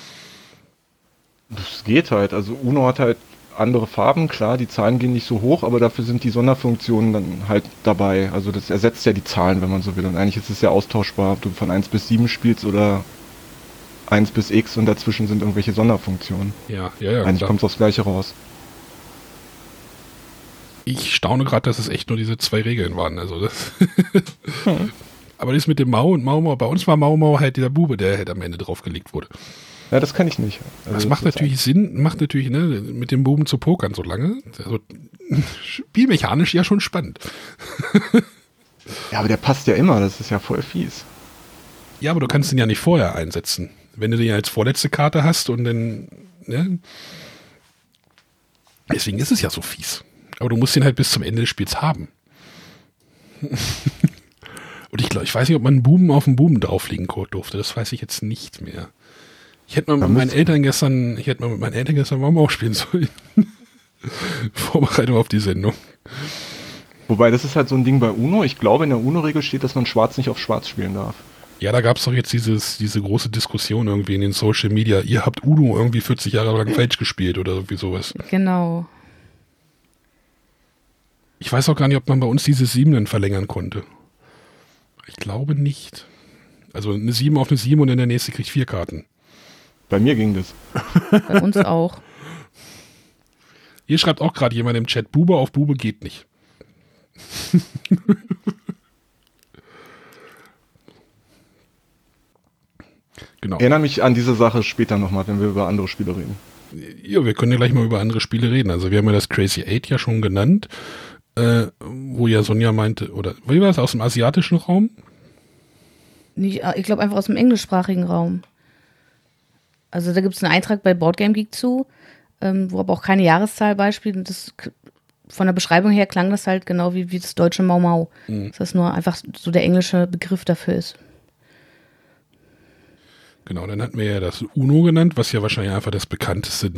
Das geht halt. Also Uno hat halt andere Farben, klar, die Zahlen gehen nicht so hoch, aber dafür sind die Sonderfunktionen dann halt dabei. Also das ersetzt ja die Zahlen, wenn man so will. Und eigentlich ist es ja austauschbar, ob du von 1 bis 7 spielst oder 1 bis x und dazwischen sind irgendwelche Sonderfunktionen. Ja, ja, ja. eigentlich kommt es aufs Gleiche raus. Ich staune gerade, dass es echt nur diese zwei Regeln waren. Also das Aber das mit dem Mau und Mau Mau, bei uns war Mau Mau halt dieser Bube, der halt am Ende draufgelegt wurde. Ja, das kann ich nicht. Also Das macht ist- natürlich Sinn, macht natürlich, ne, mit dem Buben zu pokern so lange. Also, spielmechanisch ja schon spannend. Ja, aber der passt ja immer, das ist ja voll fies. Ja, aber du kannst ihn ja nicht vorher einsetzen. Wenn du den ja als vorletzte Karte hast und dann, ne? Deswegen ist es ja so fies. Aber du musst ihn halt bis zum Ende des Spiels haben. und ich glaube, ich weiß nicht, ob man einen Buben auf den Buben drauflegen durfte. Das weiß ich jetzt nicht mehr. Ich hätte mal Da mit meinen Eltern gestern, ich hätte mal mit meinen Eltern gestern Baum auch spielen sollen. Vorbereitung auf die Sendung. Wobei, das ist halt so ein Ding bei Uno. Ich glaube, in der Uno-Regel steht, dass man Schwarz nicht auf Schwarz spielen darf. Ja, da gab es doch jetzt dieses, diese große Diskussion irgendwie in den Social Media. Ihr habt Uno irgendwie 40 Jahre lang falsch gespielt oder irgendwie sowas. Genau. Ich weiß auch gar nicht, ob man bei uns diese Siebenen verlängern konnte. Ich glaube nicht. Also eine 7 auf eine 7 und dann der nächste kriegt vier Karten. Bei mir ging das. Bei uns auch. Hier schreibt auch gerade jemand im Chat, Bube auf Bube geht nicht. genau. Erinnere mich an diese Sache später nochmal, wenn wir über andere Spiele reden. Ja, wir können ja gleich mal über andere Spiele reden. Also wir haben ja das Crazy Eight ja schon genannt, äh, wo ja Sonja meinte, oder wie war es, aus dem asiatischen Raum? Nicht, ich glaube einfach aus dem englischsprachigen Raum. Also da gibt es einen Eintrag bei Boardgame Geek zu, ähm, wo aber auch keine Jahreszahl beispielt. Und das von der Beschreibung her klang das halt genau wie, wie das deutsche Mau Mau. Mhm. Dass das nur einfach so der englische Begriff dafür ist. Genau, dann hatten wir ja das UNO genannt, was ja wahrscheinlich einfach das bekannteste,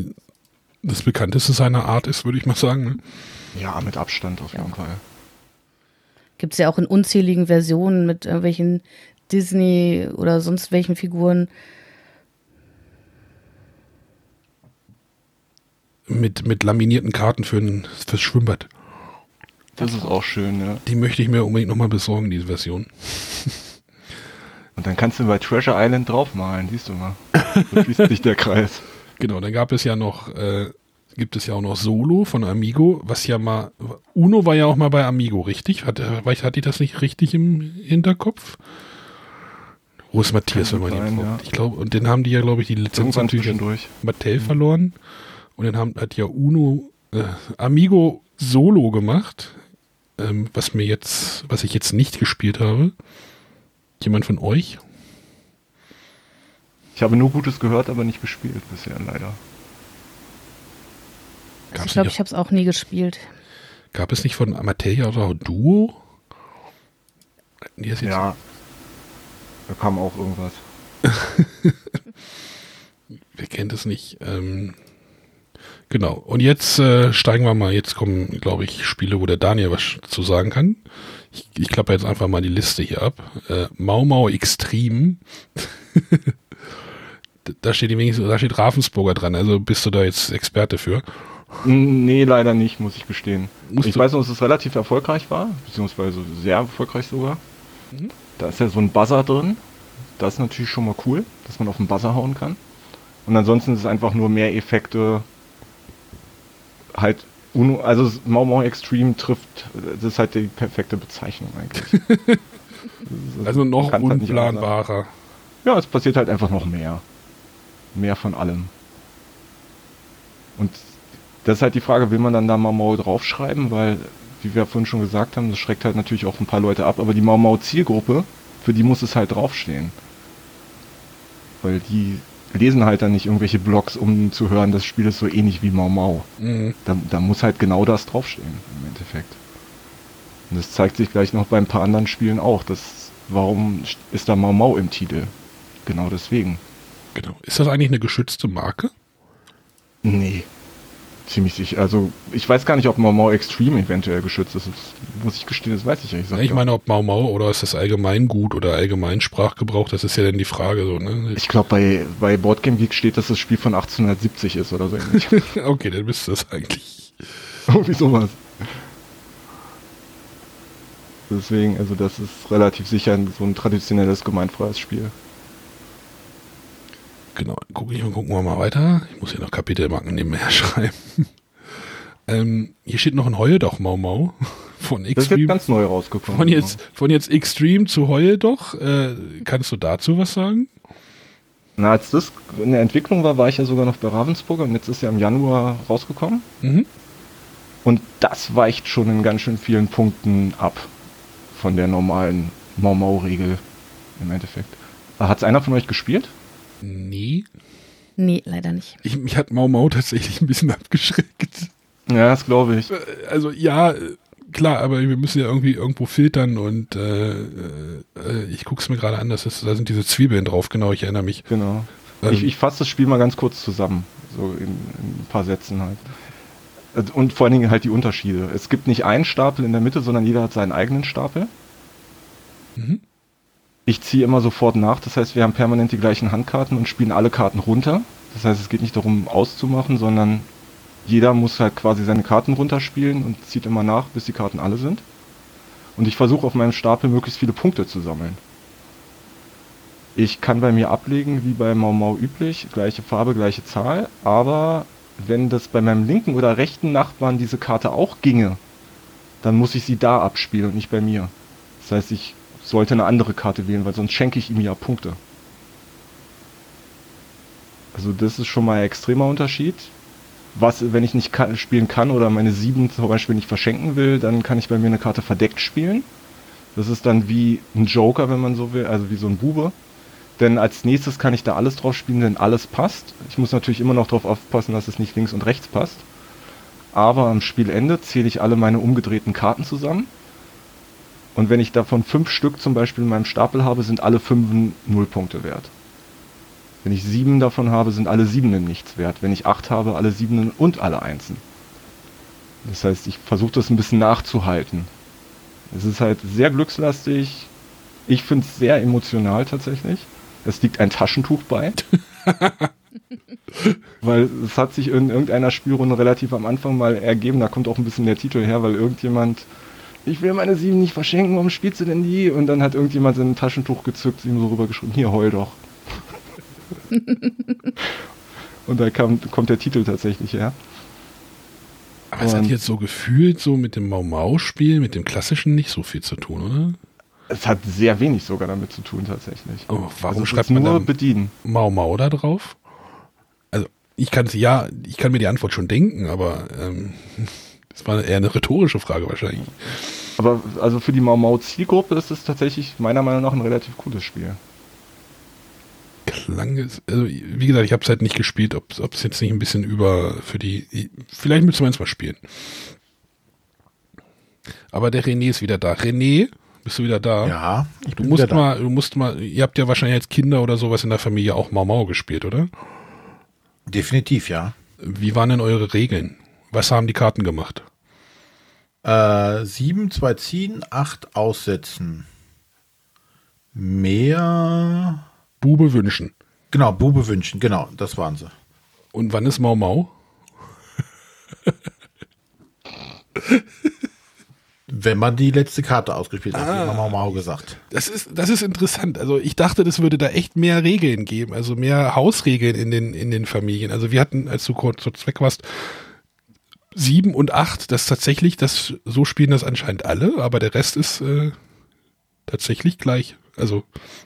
das bekannteste seiner Art ist, würde ich mal sagen. Ne? Ja, mit Abstand auf Ja. jeden Fall. Gibt es ja auch in unzähligen Versionen mit irgendwelchen Disney oder sonst welchen Figuren. Mit, mit laminierten Karten für ein, fürs Schwimmbad. Das ist auch schön, ja. Die möchte ich mir unbedingt nochmal besorgen, diese Version. Und dann kannst du bei Treasure Island draufmalen, siehst du mal. So schließt sich der Kreis. Genau, dann gab es ja noch, äh, gibt es ja auch noch Solo von Amigo, was ja mal, Uno war ja auch mal bei Amigo, richtig? Hat, hatte ich das nicht richtig im Hinterkopf? Wo ist Matthias, wenn man ihn sein, fragt? ja. Ich glaube, und den haben die ja, glaube ich, die Lizenz natürlich zwischendurch. Mattel verloren. Und dann haben, hat ja Uno, äh, Amigo Solo gemacht, ähm, was mir jetzt, was ich jetzt nicht gespielt habe. Jemand von euch? Ich habe nur Gutes gehört, aber nicht gespielt bisher, leider. Gab's ich glaube, ich habe es auch nie gespielt. Gab es nicht von ja auch Duo? Die ist jetzt Ja. Da kam auch irgendwas. Wer kennt es nicht? Ähm, genau. Und jetzt äh, steigen wir mal. Jetzt kommen, glaube ich, Spiele, wo der Daniel was zu sagen kann. Ich, ich klappe jetzt einfach mal die Liste hier ab. Äh, Mau Mau Extreme. da steht die wenigstens, da steht Ravensburger dran. Also bist du da jetzt Experte für? Nee, leider nicht, muss ich gestehen. Musst ich du- weiß nur, dass es relativ erfolgreich war, beziehungsweise sehr erfolgreich sogar. Mhm. Da ist ja so ein Buzzer drin. Das ist natürlich schon mal cool, dass man auf den Buzzer hauen kann. Und ansonsten ist es einfach nur mehr Effekte. Halt, Uno, also Mau Mau Extreme trifft, das ist halt die perfekte Bezeichnung eigentlich. Also noch halt unplanbarer. Ja, es passiert halt einfach noch mehr. Mehr von allem. Und das ist halt die Frage, will man dann da Mau Mau draufschreiben, weil, wie wir vorhin schon gesagt haben, das schreckt halt natürlich auch ein paar Leute ab, aber die Mau Mau Zielgruppe, für die muss es halt draufstehen. Weil die lesen halt dann nicht irgendwelche Blogs, um zu hören, das Spiel ist so ähnlich wie Mau Mau. Mhm. Da, da muss halt genau das draufstehen, im Endeffekt. Und das zeigt sich gleich noch bei ein paar anderen Spielen auch. Das, warum ist da Mau Mau im Titel? Genau deswegen. Genau. Ist das eigentlich eine geschützte Marke? Nee. Ziemlich sicher. Also, ich weiß gar nicht, ob Mau Mau Extreme eventuell geschützt ist. Das muss ich gestehen, das weiß ich gesagt ich meine, ob Mau Mau oder ist das Allgemeingut oder Allgemeinsprachgebrauch, das ist ja dann die Frage so, ne? Ich glaube, bei, bei Boardgame Geek steht, dass das Spiel von 1870 ist oder so. okay, dann bist du das eigentlich. Irgendwie sowas. Deswegen, also das ist relativ sicher so ein traditionelles gemeinfreies Spiel. Genau, guck ich, gucken wir mal weiter. Ich muss hier noch Kapitelmarken nebenher schreiben. ähm, hier steht noch ein Heul doch Mau Mau von Das ist jetzt Extreme. ganz neu rausgekommen. Von jetzt, von jetzt Extreme zu Heul doch. Äh, kannst du dazu was sagen? Na, als das in der Entwicklung war, war ich ja sogar noch bei Ravensburger und jetzt ist ja im Januar rausgekommen. Mhm. Und das weicht schon in ganz schön vielen Punkten ab von der normalen Mau Mau-Regel im Endeffekt. Hat es einer von euch gespielt? Nee. Nee, leider nicht. Ich, mich hat Mau Mau tatsächlich ein bisschen abgeschreckt. Ja, das glaube ich. Äh, Also ja, äh, klar, aber wir müssen ja irgendwie irgendwo filtern und äh, äh, ich gucke es mir gerade an, das ist, da sind diese Zwiebeln drauf, genau, ich erinnere mich. Genau. Ähm. ich ich fasse das Spiel mal ganz kurz zusammen. So in, in ein paar Sätzen halt. Und vor allen Dingen halt die Unterschiede. Es gibt nicht einen Stapel in der Mitte, sondern jeder hat seinen eigenen Stapel. Mhm. Ich ziehe immer sofort nach, das heißt, wir haben permanent die gleichen Handkarten und spielen alle Karten runter. Das heißt, es geht nicht darum auszumachen, sondern jeder muss halt quasi seine Karten runterspielen und zieht immer nach, bis die Karten alle sind. Und ich versuche auf meinem Stapel möglichst viele Punkte zu sammeln. Ich kann bei mir ablegen, wie bei Mau Mau üblich, gleiche Farbe, gleiche Zahl, aber wenn das bei meinem linken oder rechten Nachbarn diese Karte auch ginge, dann muss ich sie da abspielen und nicht bei mir. Das heißt, ich sollte eine andere Karte wählen, weil sonst schenke ich ihm ja Punkte. Also das ist schon mal ein extremer Unterschied. Was, wenn ich nicht kann, spielen kann oder meine sieben zum Beispiel nicht verschenken will, dann kann ich bei mir eine Karte verdeckt spielen. Das ist dann wie ein Joker, wenn man so will, also wie so ein Bube. Denn als nächstes kann ich da alles drauf spielen, wenn alles passt. Ich muss natürlich immer noch darauf aufpassen, dass es nicht links und rechts passt. Aber am Spielende zähle ich alle meine umgedrehten Karten zusammen. Und wenn ich davon fünf Stück zum Beispiel in meinem Stapel habe, sind alle fünf null Punkte wert. Wenn ich sieben davon habe, sind alle Siebenen nichts wert. Wenn ich acht habe, alle Siebenen und alle Einsen. Das heißt, ich versuche das ein bisschen nachzuhalten. Es ist halt sehr glückslastig. Ich finde es sehr emotional tatsächlich. Es liegt ein Taschentuch bei. weil es hat sich in irgendeiner Spielrunde relativ am Anfang mal ergeben, da kommt auch ein bisschen der Titel her, weil irgendjemand, ich will meine sieben nicht verschenken, warum spielst du denn die? Und dann hat irgendjemand sein Taschentuch gezückt, ihm so rübergeschrieben, hier heul doch. Und da kam, kommt der Titel tatsächlich her. Aber es hat jetzt so gefühlt so mit dem Mau-Mau-Spiel, mit dem klassischen nicht so viel zu tun, oder? Es hat sehr wenig sogar damit zu tun tatsächlich. Oh, warum also schreibt man nur bedienen? Mau Mau da drauf? Also ich kann ja, ich kann mir die Antwort schon denken, aber ähm, das war eher eine rhetorische Frage wahrscheinlich. Aber also für die Mau Mau Zielgruppe ist es tatsächlich meiner Meinung nach ein relativ cooles Spiel. Klang es, also wie gesagt, ich habe es halt nicht gespielt, ob es jetzt nicht ein bisschen über für die, vielleicht müssen wir es mal spielen. Aber der René ist wieder da. René, bist du wieder da? Ja, ich bin du musst wieder mal, da. du musst mal, ihr habt ja wahrscheinlich als Kinder oder sowas in der Familie auch Mau Mau gespielt, oder? Definitiv, ja. Wie waren denn eure Regeln? Was haben die Karten gemacht? Äh, sieben, zwei ziehen, acht aussetzen. Mehr. Bube wünschen. Genau, Bube wünschen, genau, das waren sie. Und wann ist Mau Mau? Wenn man die letzte Karte ausgespielt hat, ah, wie Mau Mau gesagt. Das ist, das ist interessant. Also ich dachte, das würde da echt mehr Regeln geben, also mehr Hausregeln in den, in den Familien. Also wir hatten, als du kurz zu Zweck warst, sieben und acht, das tatsächlich, das, so spielen das anscheinend alle, aber der Rest ist äh, tatsächlich gleich. Also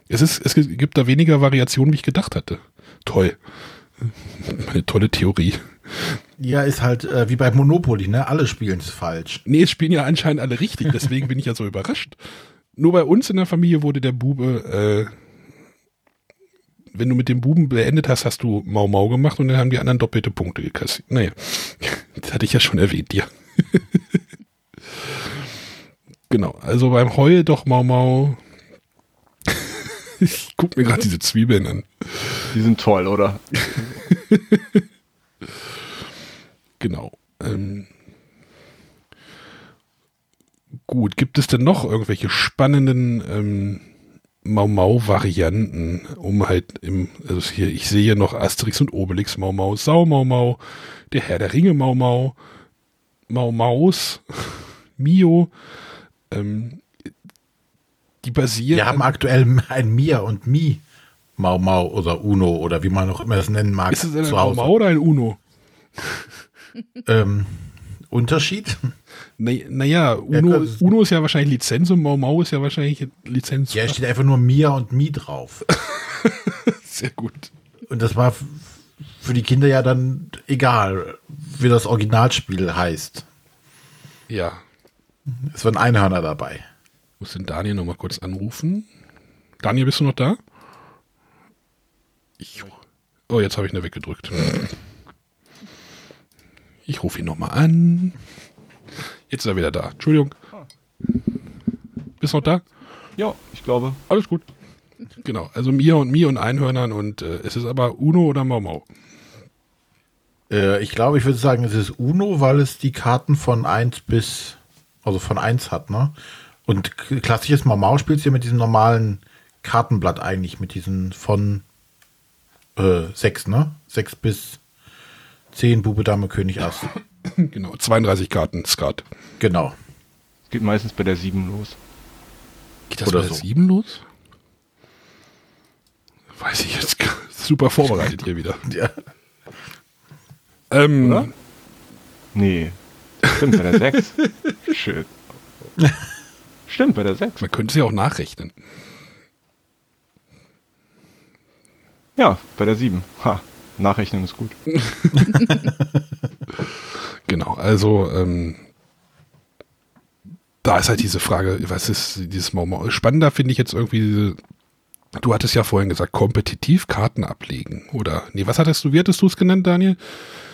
es ist, es gibt da weniger Variationen, wie ich gedacht hatte. Toll. Eine tolle Theorie. Ja, ist halt äh, wie bei Monopoly, ne? Alle spielen es falsch. Nee, es spielen ja anscheinend alle richtig, deswegen bin ich ja so überrascht. Nur bei uns in der Familie wurde der Bube, äh, wenn du mit dem Buben beendet hast, hast du Mau Mau gemacht und dann haben die anderen doppelte Punkte gekassiert. Naja, das hatte ich ja schon erwähnt, ja. genau, also beim Heu doch Mau Mau. ich guck mir gerade diese Zwiebeln an. Die sind toll, oder? Genau. Ähm, gut, gibt es denn noch irgendwelche spannenden ähm, Mau Mau Varianten, um halt im, also hier, ich sehe hier noch Asterix und Obelix Mau Mau, Sau Mau Mau, der Herr der Ringe Mau Mau, Mau Maus, Mio, ähm, die basieren. Wir haben aktuell ein Mia und Mi Mau Mau oder Uno oder wie man auch immer das nennen mag. Ist es ein Mau Mau oder ein Uno? ähm, Unterschied? Naja, Uno, ja, Uno ist ja wahrscheinlich Lizenz und Mau Mau ist ja wahrscheinlich Lizenz. Ja, steht einfach nur Mia und Mi drauf. Sehr gut. Und das war für die Kinder ja dann egal, wie das Originalspiel heißt. Ja. Es waren Einhörner dabei. Ich muss den Daniel nochmal kurz anrufen. Daniel, bist du noch da? Ich, oh, jetzt habe ich eine weggedrückt. Ich rufe ihn nochmal an. Jetzt ist er wieder da. Entschuldigung. Bist du noch da? Ja, ich glaube. Alles gut. Genau, also mir und mir und Einhörnern und äh, es ist aber Uno oder Mau Mau. Äh, ich glaube, ich würde sagen, es ist Uno, weil es die Karten von 1 bis, also von 1 hat, ne? Und klassisches Mau Mau spielt ja mit diesem normalen Kartenblatt eigentlich, mit diesen von äh, 6, ne? 6 bis 10 Bube, Dame, König, Ass. genau, 32 Karten, Skat. Genau. Geht meistens bei der 7 los. Geht das Oder bei der so. 7 los? Weiß ich jetzt. gar- Super vorbereitet hier wieder. Ja. Ähm, Oder? Nee. Stimmt, bei der 6. Schön. Stimmt, bei der 6. Man könnte sie auch nachrechnen. Ja, bei der 7. Ha. Nachrechnen ist gut. Genau, also ähm, da ist halt diese Frage, was ist dieses Mau Mau? Spannender finde ich jetzt irgendwie diese, du hattest ja vorhin gesagt, kompetitiv Karten ablegen, oder? Nee, was hattest du, wie hattest du es genannt, Daniel?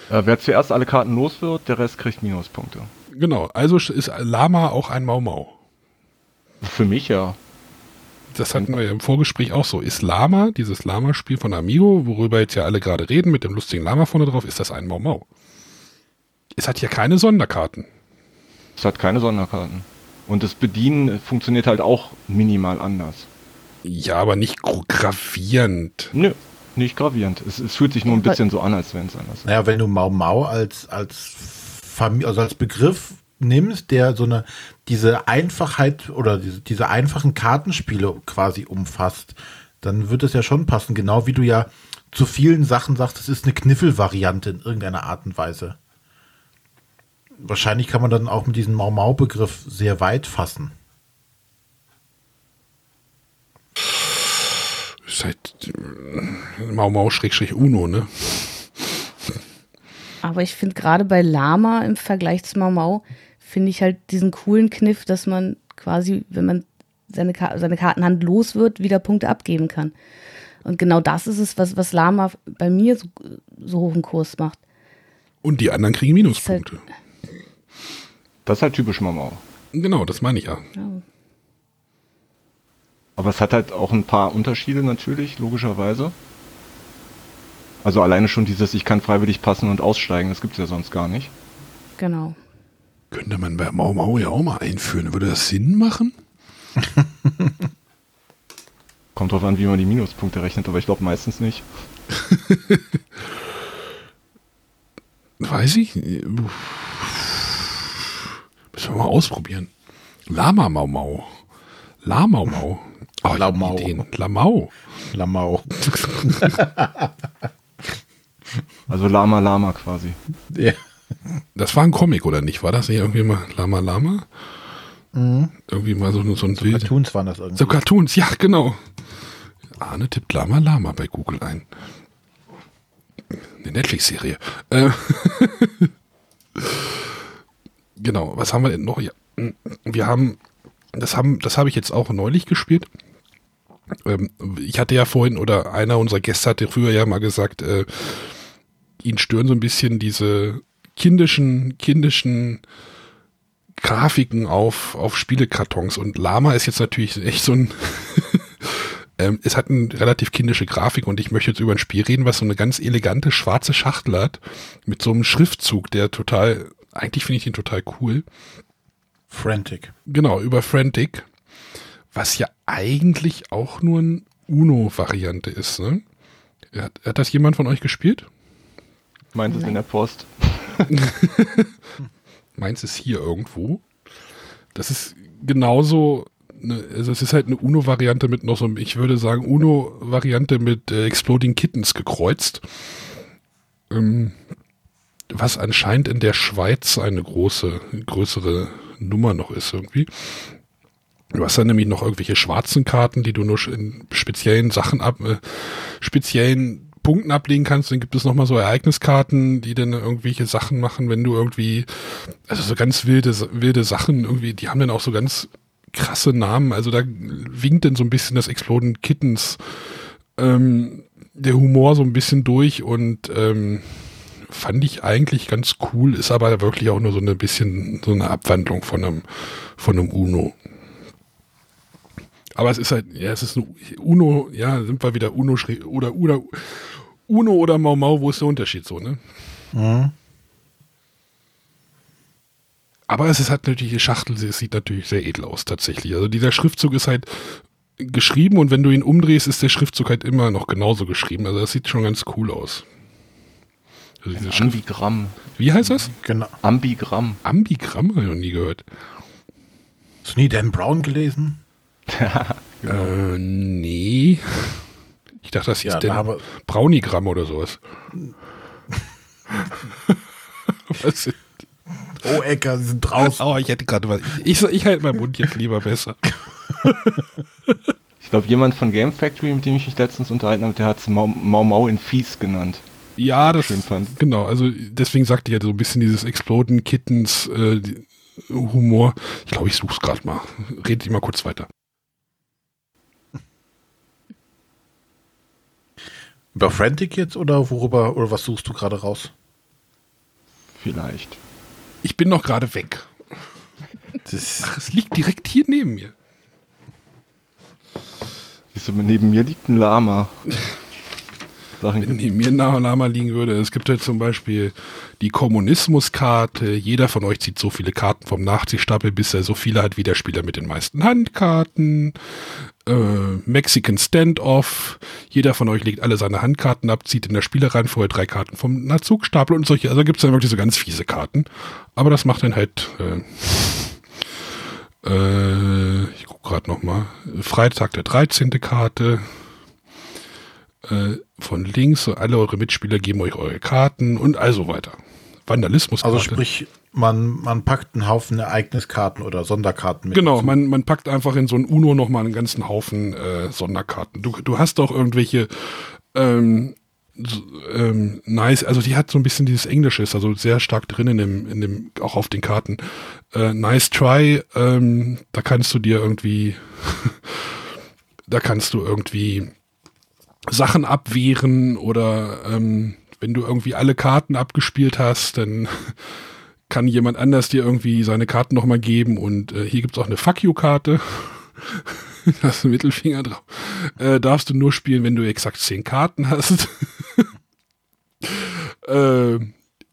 Äh, wer zuerst alle Karten los wird, der Rest kriegt Minuspunkte. Genau, also ist Lama auch ein Mau Mau. Für mich ja. Das hatten wir ja im Vorgespräch auch so. Ist Lama, dieses Lama-Spiel von Amigo, worüber jetzt ja alle gerade reden, mit dem lustigen Lama vorne drauf, ist das ein Mau Mau? Es hat hier keine Sonderkarten. Es hat keine Sonderkarten. Und das Bedienen funktioniert halt auch minimal anders. Ja, aber nicht gravierend. Nö, nicht gravierend. Es, es fühlt sich nur ein bisschen so an, als wenn es anders ist. Naja, wenn du Mau Mau als, als, Fam also als Begriff nimmst, der so eine, diese Einfachheit oder diese, diese einfachen Kartenspiele quasi umfasst, dann wird es ja schon passen, genau wie du ja zu vielen Sachen sagst, es ist eine Kniffelvariante in irgendeiner Art und Weise. Wahrscheinlich kann man dann auch mit diesem Mau Mau Begriff sehr weit fassen. Ist halt äh, Mau Mau Schrägstrich Uno, ne? Aber ich finde gerade bei Lama im Vergleich zu Mau Mau, finde ich halt diesen coolen Kniff, dass man quasi, wenn man seine, Ka seine Kartenhand los wird, wieder Punkte abgeben kann. Und genau das ist es, was, was Lama bei mir so, so hoch im Kurs macht. Und die anderen kriegen Minuspunkte. Das ist halt typisch Mamau. Genau, das meine ich ja. Ja. Aber es hat halt auch ein paar Unterschiede natürlich, logischerweise. Also alleine schon dieses, ich kann freiwillig passen und aussteigen, das gibt's ja sonst gar nicht. Genau. Könnte man bei Mau Mau ja auch mal einführen. Würde das Sinn machen? Kommt drauf an, wie man die Minuspunkte rechnet, aber ich glaube meistens nicht. Weiß ich. Müssen wir mal ausprobieren. Lama Mau Mau. Lamau Mau. Oh, ich hab Lamau. Lamau. Lamau. Also Lama Lama quasi. Ja. Das war ein Comic, oder nicht? War das nicht irgendwie mal Lama Lama? Irgendwie mal so, so ein Bild. Cartoons waren das irgendwie. So Cartoons, ja, genau. Arne tippt Lama Lama bei Google ein. Eine Netflix-Serie. Äh, genau, was haben wir denn noch? Ja, wir haben, das haben, das habe ich jetzt auch neulich gespielt. Ähm, ich hatte ja vorhin, oder einer unserer Gäste hatte früher ja mal gesagt, äh, ihn stören so ein bisschen diese kindischen, kindischen Grafiken auf, auf Spielekartons. Und Lama ist jetzt natürlich echt so ein. ähm, es hat eine relativ kindische Grafik und ich möchte jetzt über ein Spiel reden, was so eine ganz elegante schwarze Schachtel hat. Mit so einem Schriftzug, der total. Eigentlich finde ich den total cool. Frantic. Genau, über Frantic. Was ja eigentlich auch nur eine Uno-Variante ist, ne? Hat, hat das jemand von euch gespielt? Meint es in der Post. Meins ist hier irgendwo. Das ist genauso, eine, also es ist halt eine Uno-Variante mit noch so, einem- ich würde sagen, Uno-Variante mit äh, Exploding Kittens gekreuzt. Ähm, was anscheinend in der Schweiz eine große, größere Nummer noch ist irgendwie. Du hast dann nämlich noch irgendwelche schwarzen Karten, die du nur in speziellen Sachen ab, äh, speziellen Punkten ablegen kannst. Dann gibt es nochmal so Ereigniskarten, die dann irgendwelche Sachen machen, wenn du irgendwie, also so ganz wilde, wilde Sachen irgendwie, die haben dann auch so ganz krasse Namen. Also da winkt dann so ein bisschen das Exploden Kittens, ähm, der Humor so ein bisschen durch und ähm, fand ich eigentlich ganz cool, ist aber wirklich auch nur so ein bisschen so eine Abwandlung von einem, von einem Uno. Aber es ist halt, ja, es ist ein Uno, ja, sind wir wieder Uno oder, oder Uno oder Mau Mau, wo ist der Unterschied so, ne? Mhm. Aber es ist halt natürlich, die Schachtel, sie- es sieht natürlich sehr edel aus, tatsächlich. Also dieser Schriftzug ist halt geschrieben und wenn du ihn umdrehst, ist der Schriftzug halt immer noch genauso geschrieben. Also das sieht schon ganz cool aus. Also diese Schrift, Ambigramm. wie heißt das? Genau. Ambigramm. Ambigramm habe ich noch nie gehört. Hast du nie Dan Brown gelesen? Äh, nee. Ich dachte, das hieß Ja, ja, da haben wir- Braunigramm oder sowas. Was? Oh, Ecker, sie sind draußen. Oh, ich hätte gerade was. Ich, ich halte meinen Mund jetzt lieber besser. Ich glaube, jemand von Game Factory, mit dem ich mich letztens unterhalten habe, der hat es Mau, Mau Mau in Fies genannt. Ja, das Schön fand. Genau, also deswegen sagte ich ja so ein bisschen dieses Exploden Kittens äh, Humor. Ich glaube, ich suche es gerade mal. Redet mal kurz weiter. Über Frantic jetzt oder worüber, oder was suchst du gerade raus? Vielleicht. Ich bin noch gerade weg. Das, Ach, es liegt direkt hier neben mir. Du, neben mir liegt ein Lama. Sachen Wenn neben mir ein Lama liegen würde. Es gibt halt zum Beispiel die Kommunismuskarte. Jeder von euch zieht so viele Karten vom Nachziehstapel, bis er so viele hat wie der Spieler mit den meisten Handkarten. Äh, Mexican Standoff. Jeder von euch legt alle seine Handkarten ab, zieht in der Spielereihenfolge drei Karten vom Nachzugstapel und solche. Also gibt es dann wirklich so ganz fiese Karten. Aber das macht dann halt. Äh, äh, ich gucke gerade nochmal. Freitag der 13. Karte äh, von links, alle eure Mitspieler geben euch eure Karten und also weiter. Vandalismus. also sprich, man, man packt einen Haufen Ereigniskarten oder Sonderkarten mit. Genau, dazu. man, man packt einfach in so ein Uno nochmal einen ganzen Haufen äh, Sonderkarten. Du, du hast auch irgendwelche ähm, so, ähm, nice, also die hat so ein bisschen dieses Englische, ist also sehr stark drin in dem, in dem, auch auf den Karten. Äh, nice try, ähm, da kannst du dir irgendwie, da kannst du irgendwie Sachen abwehren oder ähm, wenn du irgendwie alle Karten abgespielt hast, dann kann jemand anders dir irgendwie seine Karten nochmal geben und äh, hier gibt's auch eine Fuck You-Karte. da du einen Mittelfinger drauf. Äh, darfst du nur spielen, wenn du exakt zehn Karten hast. äh,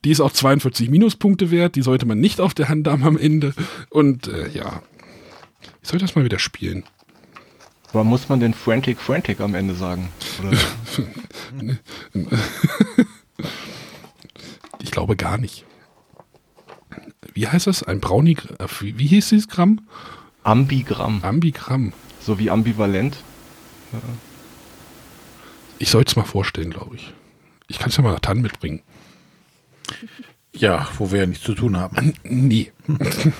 die ist auch 42 Minuspunkte wert, die sollte man nicht auf der Hand haben am Ende. Und äh, ja, ich soll das mal wieder spielen. Aber muss man denn Frantic Frantic am Ende sagen? Oder? Ich glaube gar nicht. Wie heißt das? Ein Brownie, äh, wie, wie hieß dieses Gramm? Ambigramm. Ambigramm. So wie ambivalent. Ich soll es mal vorstellen, glaube ich. Ich kann es ja mal nach Tann mitbringen. Ja, wo wir ja nichts zu tun haben. Nee.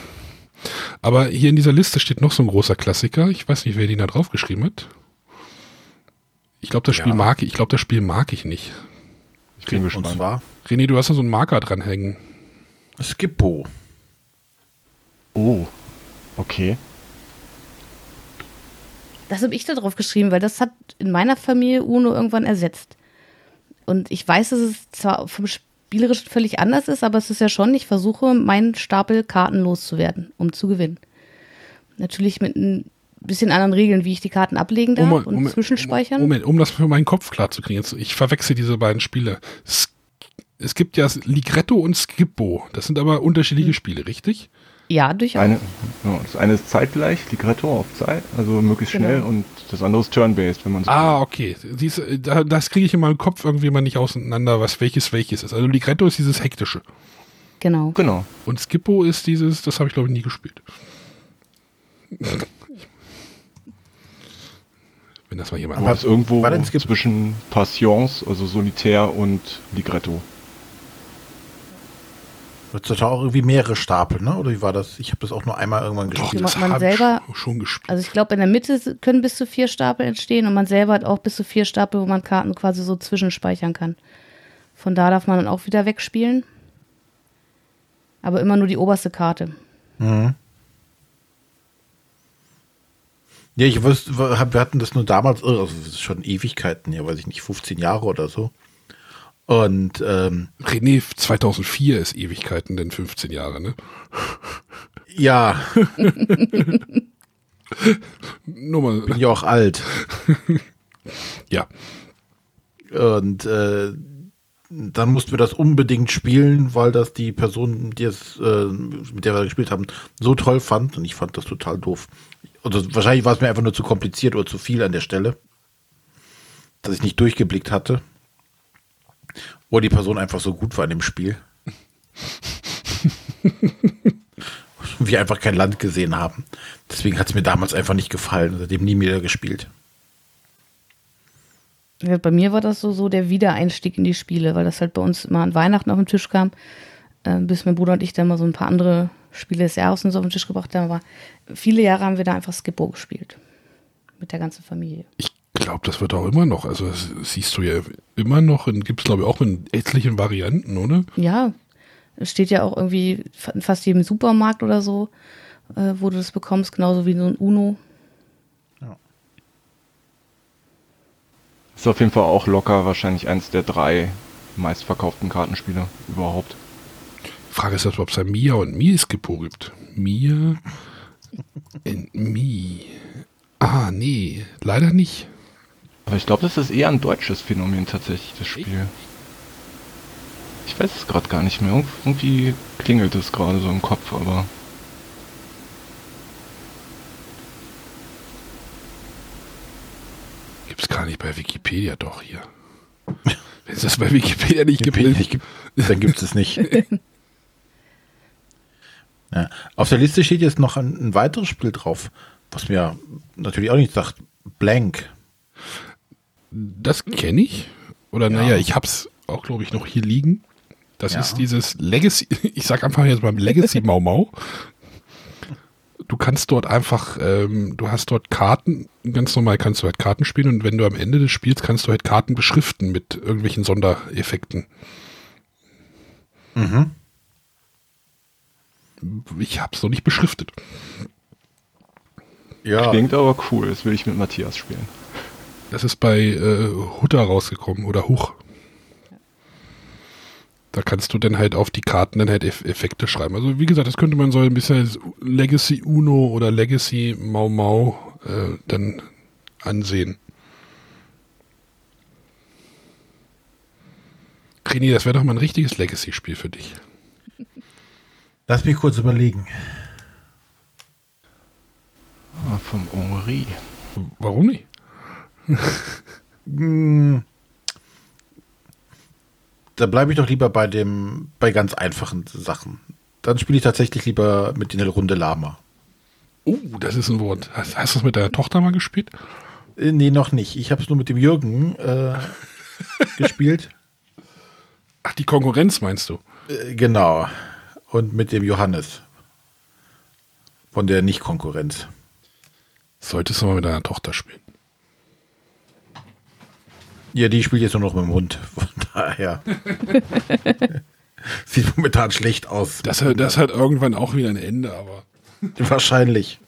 Aber hier in dieser Liste steht noch so ein großer Klassiker. Ich weiß nicht, wer den da draufgeschrieben hat. Ich glaube, das Spiel Ja. mag ich. Ich glaube, das Spiel mag ich nicht. Ich bin Und gespannt. zwar René, du hast da so einen Marker dranhängen. Skippo. Oh. Okay. Das habe ich da drauf geschrieben, weil das hat in meiner Familie Uno irgendwann ersetzt. Und ich weiß, dass es zwar vom Spielerischen völlig anders ist, aber es ist ja schon, ich versuche, meinen Stapel Karten loszuwerden, um zu gewinnen. Natürlich mit ein bisschen anderen Regeln, wie ich die Karten ablegen darf und zwischenspeichern. Moment, um das für meinen Kopf klar zu kriegen. Jetzt, ich verwechsel diese beiden Spiele. Es, es gibt ja Ligretto und Skippo. Das sind aber Hm. unterschiedliche Spiele, richtig? Ja, durchaus. Eine, ja, das eine ist zeitgleich, Ligretto auf Zeit, also möglichst Genau. schnell und das andere ist Turn-Based, wenn man so Ah, okay. Da, das kriege ich in meinem Kopf irgendwie mal nicht auseinander, was welches welches ist. Also Ligretto ist dieses hektische. Genau. Genau. Und Skippo ist dieses, das habe ich glaube ich nie gespielt. Wenn das mal jemand Aber irgendwo war zwischen Passions, also Solitär und Ligretto. Heutzutage auch irgendwie mehrere Stapel, ne? Oder wie war das? Ich habe das auch nur einmal irgendwann Doch, gespielt. das man selber- schon, schon gespielt. Also ich glaube, in der Mitte können bis zu vier Stapel entstehen und man selber hat auch bis zu vier Stapel, wo man Karten quasi so zwischenspeichern kann. Von da darf man dann auch wieder wegspielen. Aber immer nur die oberste Karte. Ja, ich wusste, wir hatten das nur damals, also das ist schon Ewigkeiten, ja, weiß ich nicht, 15 Jahre oder so. Und ähm, René 2004 ist Ewigkeiten, denn 15 Jahre, ne? ja, Nur mal, bin ja auch alt. ja. Und äh, dann mussten wir das unbedingt spielen, weil das die Person, die es, äh, mit der wir gespielt haben, so toll fand. Und ich fand das total doof. Also wahrscheinlich war es mir einfach nur zu kompliziert oder zu viel an der Stelle, dass ich nicht durchgeblickt hatte. Oder die Person einfach so gut war in dem Spiel. wir einfach kein Land gesehen haben. Deswegen hat es mir damals einfach nicht gefallen. Seitdem nie mehr gespielt. Ja, bei mir war das so, so der Wiedereinstieg in die Spiele, weil das halt bei uns immer an Weihnachten auf den Tisch kam, äh, bis mein Bruder und ich dann mal so ein paar andere Spiele des Jahres und so auf den Tisch gebracht haben. Aber viele Jahre haben wir da einfach Skippo gespielt. Mit der ganzen Familie. Ich glaube, das wird auch immer noch. Also das siehst du ja immer noch. Gibt es, glaube ich, auch in etlichen Varianten, oder? Ja, es steht ja auch irgendwie in fast jedem Supermarkt oder so, äh, wo du das bekommst, genauso wie so ein Uno. Ist auf jeden Fall auch locker wahrscheinlich eins der drei meistverkauften Kartenspiele überhaupt. Frage ist, ob es ein Mia und Mi Skippo gibt. Mia und Mi. Ah, nee, leider nicht. Aber ich glaube, das ist eher ein deutsches Phänomen tatsächlich, das Spiel. Ich weiß es gerade gar nicht mehr. Irg irgendwie klingelt es gerade so im Kopf, aber. Gibt es gar nicht bei Wikipedia doch hier. Wenn es das bei Wikipedia nicht gibt, Wikipedia nicht gibt dann gibt es es nicht. ja. Auf der Liste steht jetzt noch ein, ein weiteres Spiel drauf, was mir natürlich auch nicht sagt. Blank. Das kenne ich. Oder naja, Ja. ich habe es auch, glaube ich, noch hier liegen. Das Ja. ist dieses Legacy, ich sag einfach jetzt mal Legacy Mau Mau. Du kannst dort einfach, ähm, du hast dort Karten, ganz normal kannst du halt Karten spielen und wenn du am Ende des Spiels kannst du halt Karten beschriften mit irgendwelchen Sondereffekten. Mhm. Ich habe es noch nicht beschriftet. Ja, Klingt aber cool, das will ich mit Matthias spielen. Das ist bei äh, Hutter rausgekommen oder Huch. Da kannst du dann halt auf die Karten dann halt Eff Effekte schreiben. Also wie gesagt, das könnte man so ein bisschen als Legacy Uno oder Legacy Mau Mau äh, dann ansehen. René, das wäre doch mal ein richtiges Legacy-Spiel für dich. lass mich kurz überlegen. Ah, vom Henri. Warum nicht? Hm, Da bleibe ich doch lieber bei dem, bei ganz einfachen Sachen. Dann spiele ich tatsächlich lieber mit der Runde Lama. Oh, das ist ein Wort. Hast, hast du es mit deiner Tochter mal gespielt? Äh, Nee, noch nicht. Ich habe es nur mit dem Jürgen äh, gespielt. Ach, die Konkurrenz meinst du? Äh, genau. Und mit dem Johannes. Von der Nicht-Konkurrenz. Solltest du mal mit deiner Tochter spielen. Ja, die spielt jetzt nur noch mit dem Hund. Von daher. Sieht momentan schlecht aus. Das, hat- das hat irgendwann auch wieder ein Ende, aber. Wahrscheinlich.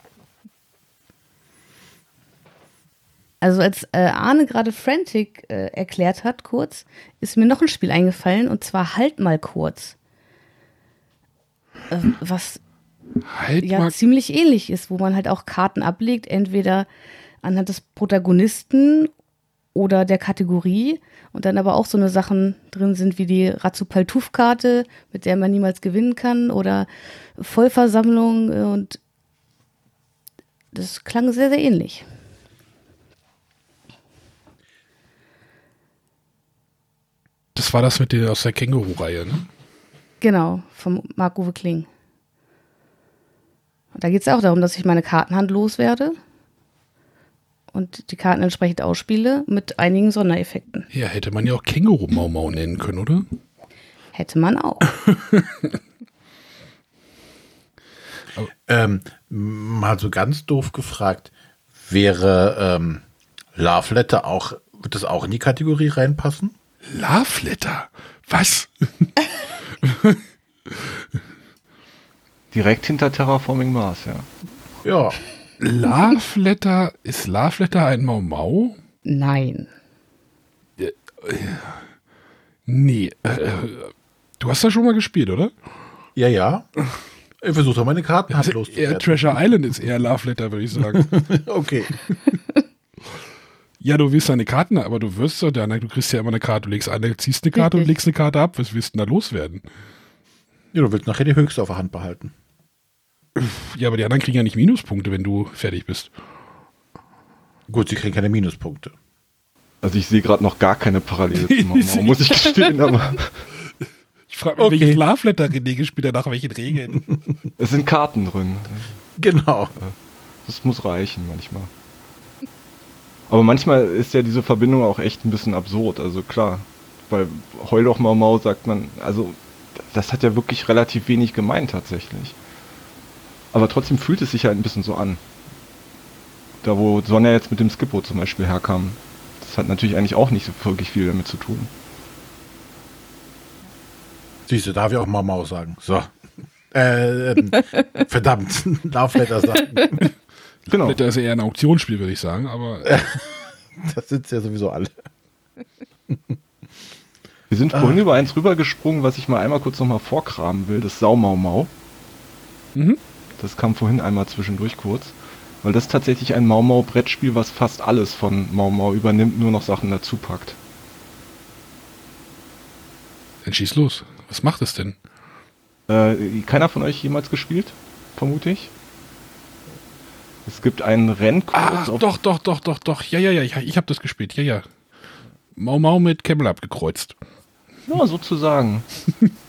Also als äh, Arne gerade Frantic äh, erklärt hat, kurz, ist mir noch ein Spiel eingefallen und zwar Halt mal kurz. Äh, was Halt ja mal. ziemlich ähnlich ist, wo man halt auch Karten ablegt, entweder anhand des Protagonisten oder der Kategorie und dann aber auch so eine Sachen drin sind wie die Razzupaltuf-Karte, mit der man niemals gewinnen kann oder Vollversammlung äh, und das klang sehr, sehr ähnlich. Das war das mit der aus der Känguru-Reihe, ne? Genau, vom Marc-Uwe Kling. Und da geht es auch darum, dass ich meine Kartenhand loswerde und die Karten entsprechend ausspiele mit einigen Sondereffekten. Ja, hätte man ja auch Känguru-Mau-Mau nennen können, oder? Hätte man auch. Ähm, mal so ganz doof gefragt, wäre ähm, Love Letter auch, wird das auch in die Kategorie reinpassen? Love Letter? Was? Direkt hinter Terraforming Mars, ja. Ja. Love Letter? Ist Love Letter ein Mau-Mau? Nein. Nee. Äh, du hast das schon mal gespielt, oder? Ja, ja. Ich versuche doch meine Karten Also handlos zu eher werden. Treasure Island ist eher Love Letter, würde ich sagen. Okay. ja, du willst deine Karten, aber du wirst doch dann, du kriegst ja immer eine Karte, du legst eine, ziehst eine Karte und Richtig. legst eine Karte ab. Was willst du denn da loswerden? Ja, du willst nachher die höchste auf der Hand behalten. Ja, aber die anderen kriegen ja nicht Minuspunkte, wenn du fertig bist. Gut, sie kriegen keine Minuspunkte. Also ich sehe gerade noch gar keine Parallele zu Mau Mau, muss ich gestehen, aber Ich frage mich, Okay. welches Love Letter René gespielt hat, nach welchen Regeln. es sind Karten drin. Genau. Das muss reichen manchmal. Aber manchmal ist ja diese Verbindung auch echt ein bisschen absurd. Also klar, bei Heul doch Mau Mau sagt man, also das hat ja wirklich relativ wenig gemeint tatsächlich. Aber trotzdem fühlt es sich halt ein bisschen so an. Da wo Sonja jetzt mit dem Skippo zum Beispiel herkam. Das hat natürlich eigentlich auch nicht so wirklich viel damit zu tun. Siehst du, darf ich auch mal Mau sagen. So. Äh, ähm, verdammt, darf Letter sagen. Genau. Das ist eher ein Auktionsspiel, würde ich sagen, aber. das sind ja sowieso alle. Wir sind ah. vorhin über eins rübergesprungen, was ich mal einmal kurz nochmal vorkramen will, das Saumaumau. Mhm. Das kam vorhin einmal zwischendurch kurz. Weil das ist tatsächlich ein Mau Mau Brettspiel, was fast alles von Mau Mau übernimmt, nur noch Sachen dazu packt. Dann schieß los. Was macht es denn? Äh, keiner von euch jemals gespielt? Vermute ich. Es gibt einen Rennkurs. Ach, doch, doch, doch, doch, doch. Ja, ja, ja, ich, ich habe das gespielt. Ja, ja. Mau Mau mit Camel abgekreuzt. Ja, sozusagen.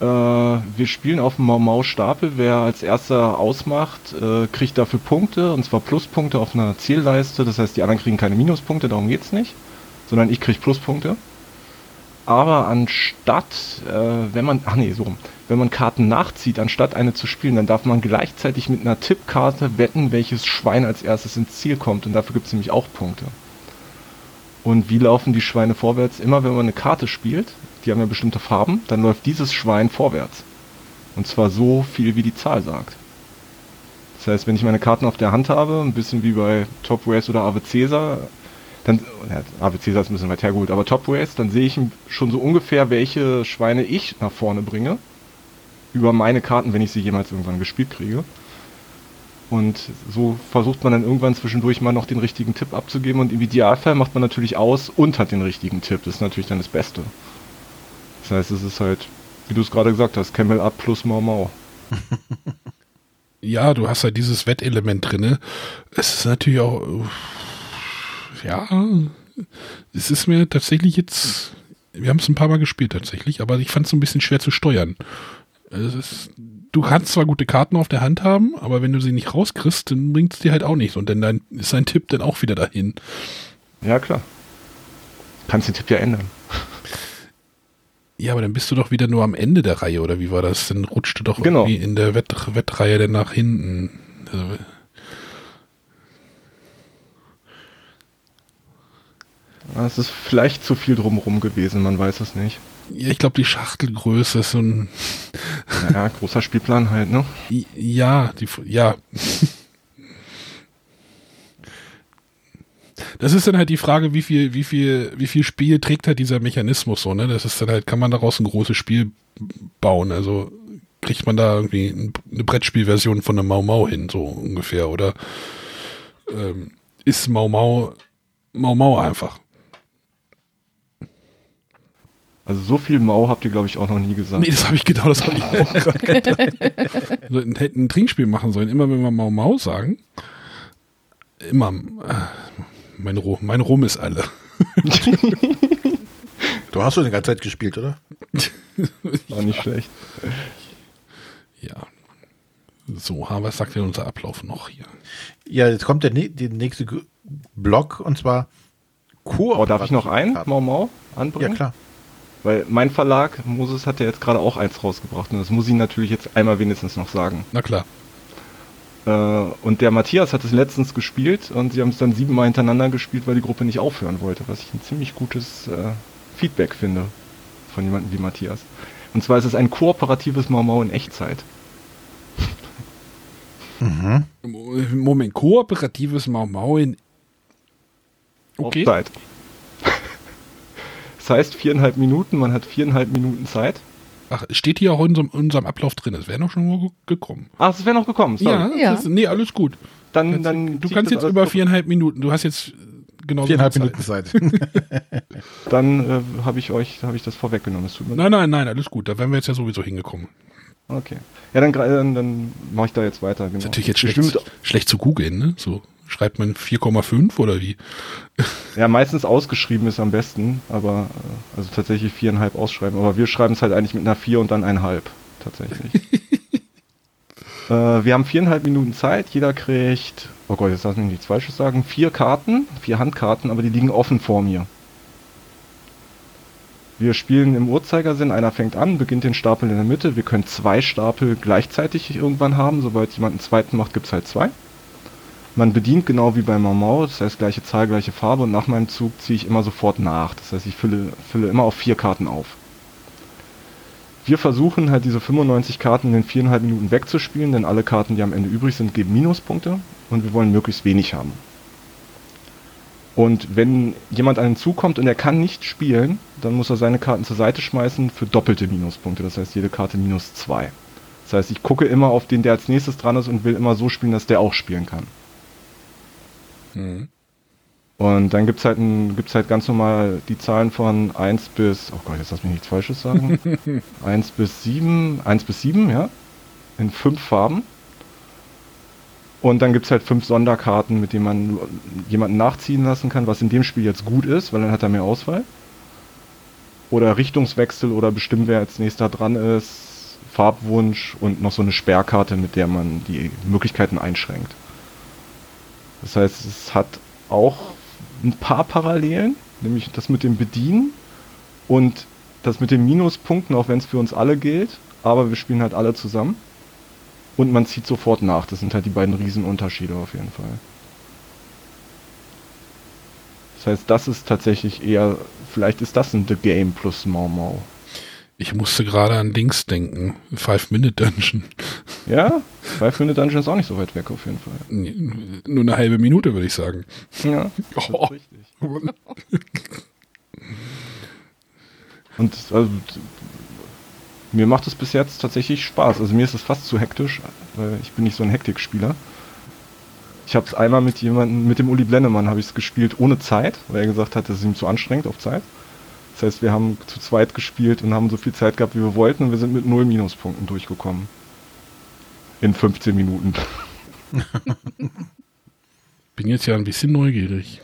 äh, wir spielen auf dem Mau Mau Stapel. Wer als erster ausmacht, äh, kriegt dafür Punkte. Und zwar Pluspunkte auf einer Zielleiste. Das heißt, die anderen kriegen keine Minuspunkte, darum geht's nicht. Sondern ich kriege Pluspunkte. Aber anstatt, äh, wenn man, ach nee, so wenn man Karten nachzieht, anstatt eine zu spielen, dann darf man gleichzeitig mit einer Tippkarte wetten, welches Schwein als erstes ins Ziel kommt. Und dafür gibt es nämlich auch Punkte. Und wie laufen die Schweine vorwärts? Immer wenn man eine Karte spielt, die haben ja bestimmte Farben, dann läuft dieses Schwein vorwärts. Und zwar so viel, wie die Zahl sagt. Das heißt, wenn ich meine Karten auf der Hand habe, ein bisschen wie bei Top Race oder Ave Caesar, dann, ja, Ave Caesar ist ein bisschen weit hergeholt, aber Top Race, dann sehe ich schon so ungefähr, welche Schweine ich nach vorne bringe. Über meine Karten, wenn ich sie jemals irgendwann gespielt kriege. Und so versucht man dann irgendwann zwischendurch mal noch den richtigen Tipp abzugeben und im Idealfall macht man natürlich aus und hat den richtigen Tipp. Das ist natürlich dann das Beste. Das heißt, es ist halt, wie du es gerade gesagt hast, Camel Up plus Mau Mau. ja, du hast halt dieses Wettelement drin. Es ist natürlich auch, ja, es ist mir tatsächlich jetzt, wir haben es ein paar Mal gespielt tatsächlich, aber ich fand es ein bisschen schwer zu steuern. Ist, du kannst zwar gute Karten auf der Hand haben, aber wenn du sie nicht rauskriegst, dann bringt es dir halt auch nichts. Und dann ist dein Tipp dann auch wieder dahin. Ja, klar. Kannst den Tipp ja ändern. Ja, aber dann bist du doch wieder nur am Ende der Reihe, oder wie war das? Dann rutscht du doch genau. irgendwie in der Wett Wettreihe dann nach hinten. Also, es ist vielleicht zu viel drumherum gewesen, man weiß es nicht. Ja, ich glaube, die Schachtelgröße ist so ein. Ja, großer Spielplan halt, ne? Ja, die, ja. Das ist dann halt die Frage, wie viel, wie viel, wie viel Spiel trägt halt dieser Mechanismus so, ne? Das ist dann halt, kann man daraus ein großes Spiel bauen? Also kriegt man da irgendwie eine Brettspielversion von der Mau Mau hin, so ungefähr, oder ähm, ist Mau Mau Mau Mau einfach? Also so viel Mau habt ihr, glaube ich, auch noch nie gesagt. Nee, das habe ich genau, das habe ich auch gerade gedacht. hätten ein Trinkspiel machen sollen. Immer wenn wir Mau Mau sagen, immer, äh, mein, Rum, mein Rum ist alle. du hast schon die ganze Zeit gespielt, oder? War nicht schlecht. Ja. So, was sagt denn unser Ablauf noch hier? Ja, jetzt kommt der, der nächste Block und zwar Koop. Oh, darf ich noch einen Mau Mau anbringen? Ja, klar. Weil mein Verlag, Moses, hat ja jetzt gerade auch eins rausgebracht und das muss ich natürlich jetzt einmal wenigstens noch sagen. Na klar. Äh, und der Matthias hat es letztens gespielt und sie haben es dann siebenmal hintereinander gespielt, weil die Gruppe nicht aufhören wollte, was ich ein ziemlich gutes äh, Feedback finde von jemandem wie Matthias. Und zwar ist es ein kooperatives Mau Mau in Echtzeit. Mhm. Moment, kooperatives Mau Mau in okay. Echtzeit heißt viereinhalb Minuten, man hat viereinhalb Minuten Zeit. Ach, steht hier auch in unserem, in unserem Ablauf drin. Es wäre noch schon gekommen. Ach, es wäre noch gekommen. Sorry. Ja, ja. Ist, nee, alles gut. Dann, jetzt, dann du kannst jetzt über viereinhalb Minuten. Du hast jetzt genau viereinhalb Minuten Zeit. dann äh, habe ich euch, habe ich das vorweggenommen. nein, nein, nein, alles gut. Da wären wir jetzt ja sowieso hingekommen. Okay. Ja, dann, dann, dann mache ich da jetzt weiter. Genau. Ist natürlich jetzt schlecht, schlecht zu googeln, ne? So schreibt man 4,5 oder wie? Ja, meistens ausgeschrieben ist am besten, aber äh, also tatsächlich viereinhalb ausschreiben. Aber wir schreiben es halt eigentlich mit einer 4 und dann einhalb tatsächlich. Äh, wir haben viereinhalb Minuten Zeit. Jeder kriegt, oh Gott, jetzt lass mich nichts Falsches sagen, vier Karten, vier Handkarten, aber die liegen offen vor mir. Wir spielen im Uhrzeigersinn, einer fängt an, beginnt den Stapel in der Mitte. Wir können zwei Stapel gleichzeitig irgendwann haben. Sobald jemand einen zweiten macht, gibt es halt zwei. Man bedient genau wie beim Mau, das heißt gleiche Zahl, gleiche Farbe und nach meinem Zug ziehe ich immer sofort nach. Das heißt, ich fülle, fülle immer auf vier Karten auf. Wir versuchen halt diese 95 Karten in den viereinhalb Minuten wegzuspielen, denn alle Karten, die am Ende übrig sind, geben Minuspunkte und wir wollen möglichst wenig haben. Und wenn jemand an den Zug kommt und er kann nicht spielen, dann muss er seine Karten zur Seite schmeißen für doppelte Minuspunkte. Das heißt, jede Karte minus zwei. Das heißt, ich gucke immer auf den, der als nächstes dran ist und will immer so spielen, dass der auch spielen kann. Mhm. Und dann gibt's halt, halt ganz normal die Zahlen von 1 bis, oh Gott, jetzt lass mich nichts Falsches sagen. 1 bis 7, 1 bis 7, ja. In fünf Farben. Und dann gibt es halt fünf Sonderkarten, mit denen man jemanden nachziehen lassen kann, was in dem Spiel jetzt gut ist, weil dann hat er mehr Auswahl. Oder Richtungswechsel oder bestimmen, wer als nächster dran ist, Farbwunsch und noch so eine Sperrkarte, mit der man die Möglichkeiten einschränkt. Das heißt, es hat auch ein paar Parallelen, nämlich das mit dem Bedienen und das mit den Minuspunkten, auch wenn es für uns alle gilt, aber wir spielen halt alle zusammen. Und man zieht sofort nach. Das sind halt die beiden Riesenunterschiede auf jeden Fall. Das heißt, das ist tatsächlich eher, vielleicht ist das ein The Game plus Mau Mau. Ich musste gerade an Dings denken. Five-Minute-Dungeon. Ja, Five-Minute-Dungeon ist auch nicht so weit weg auf jeden Fall. Nur eine halbe Minute, würde ich sagen. Ja, das oh. ist richtig. Und also, mir macht es bis jetzt tatsächlich Spaß. Also mir ist es fast zu hektisch, weil ich bin nicht so ein Hektikspieler. Ich habe es einmal mit jemandem, mit dem Uli Blennemann habe ich es gespielt ohne Zeit, weil er gesagt hat, das ist ihm zu anstrengend auf Zeit. Das heißt, wir haben zu zweit gespielt und haben so viel Zeit gehabt, wie wir wollten und wir sind mit null Minuspunkten durchgekommen. In 15 Minuten. Bin jetzt ja ein bisschen neugierig.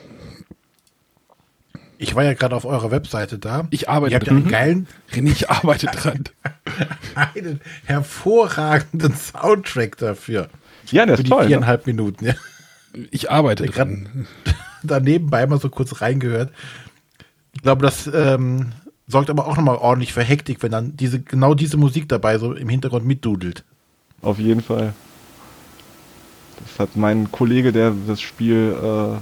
Ich war ja gerade auf eurer Webseite da. Ich arbeite Ihr habt dran. Ja einen geilen René, ich arbeite dran. einen hervorragenden Soundtrack dafür. Ja, der ist Für die toll. Ne? Viereinhalb ne? Minuten. Ja. Ich arbeite ich dran. Da nebenbei mal so kurz reingehört. Ich glaube, das ähm, sorgt aber auch nochmal ordentlich für Hektik, wenn dann diese genau diese Musik dabei so im Hintergrund mitdudelt. Auf jeden Fall. Das hat mein Kollege, der das Spiel äh,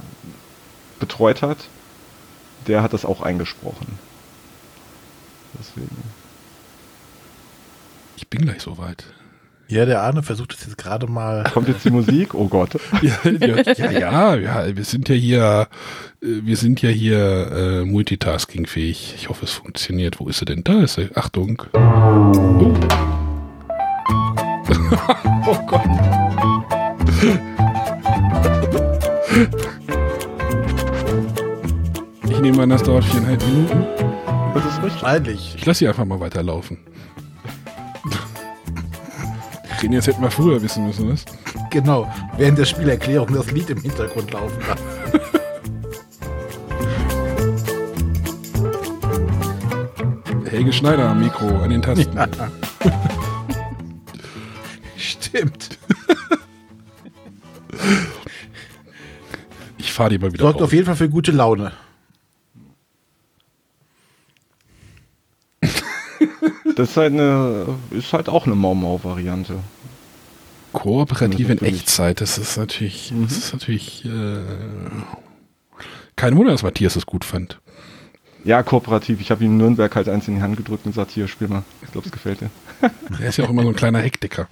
betreut hat, der hat das auch eingesprochen. Deswegen. Ich bin gleich soweit. Ja, der Arne versucht es jetzt gerade mal. Kommt jetzt die Musik? Oh Gott. ja, ja, ja, ja, wir sind ja hier, äh, wir sind ja hier äh, multitaskingfähig. Ich hoffe, es funktioniert. Wo ist er denn? Da ist er. Achtung. Oh, oh Gott. Ich nehme an, das dauert viereinhalb Minuten. Das ist wahrscheinlich. Ich lasse sie einfach mal weiterlaufen. Den jetzt hätten wir früher wissen müssen, was? Genau, während der Spielerklärung das Lied im Hintergrund laufen darf. Helge Schneider am Mikro, an den Tasten. Ja. Stimmt. Ich fahre die mal wieder Sorgt auf jeden Fall für gute Laune. Das ist halt eine, ist halt auch eine Mau Mau Variante. Kooperativ in Echtzeit, das ist natürlich, mhm. das ist natürlich, äh, kein Wunder, dass Matthias es gut fand. Ja, kooperativ. Ich habe ihm Nürnberg halt eins in die Hand gedrückt und gesagt, hier, spiel mal. Ich glaube, es gefällt dir. Er ist ja auch immer so ein kleiner Hektiker.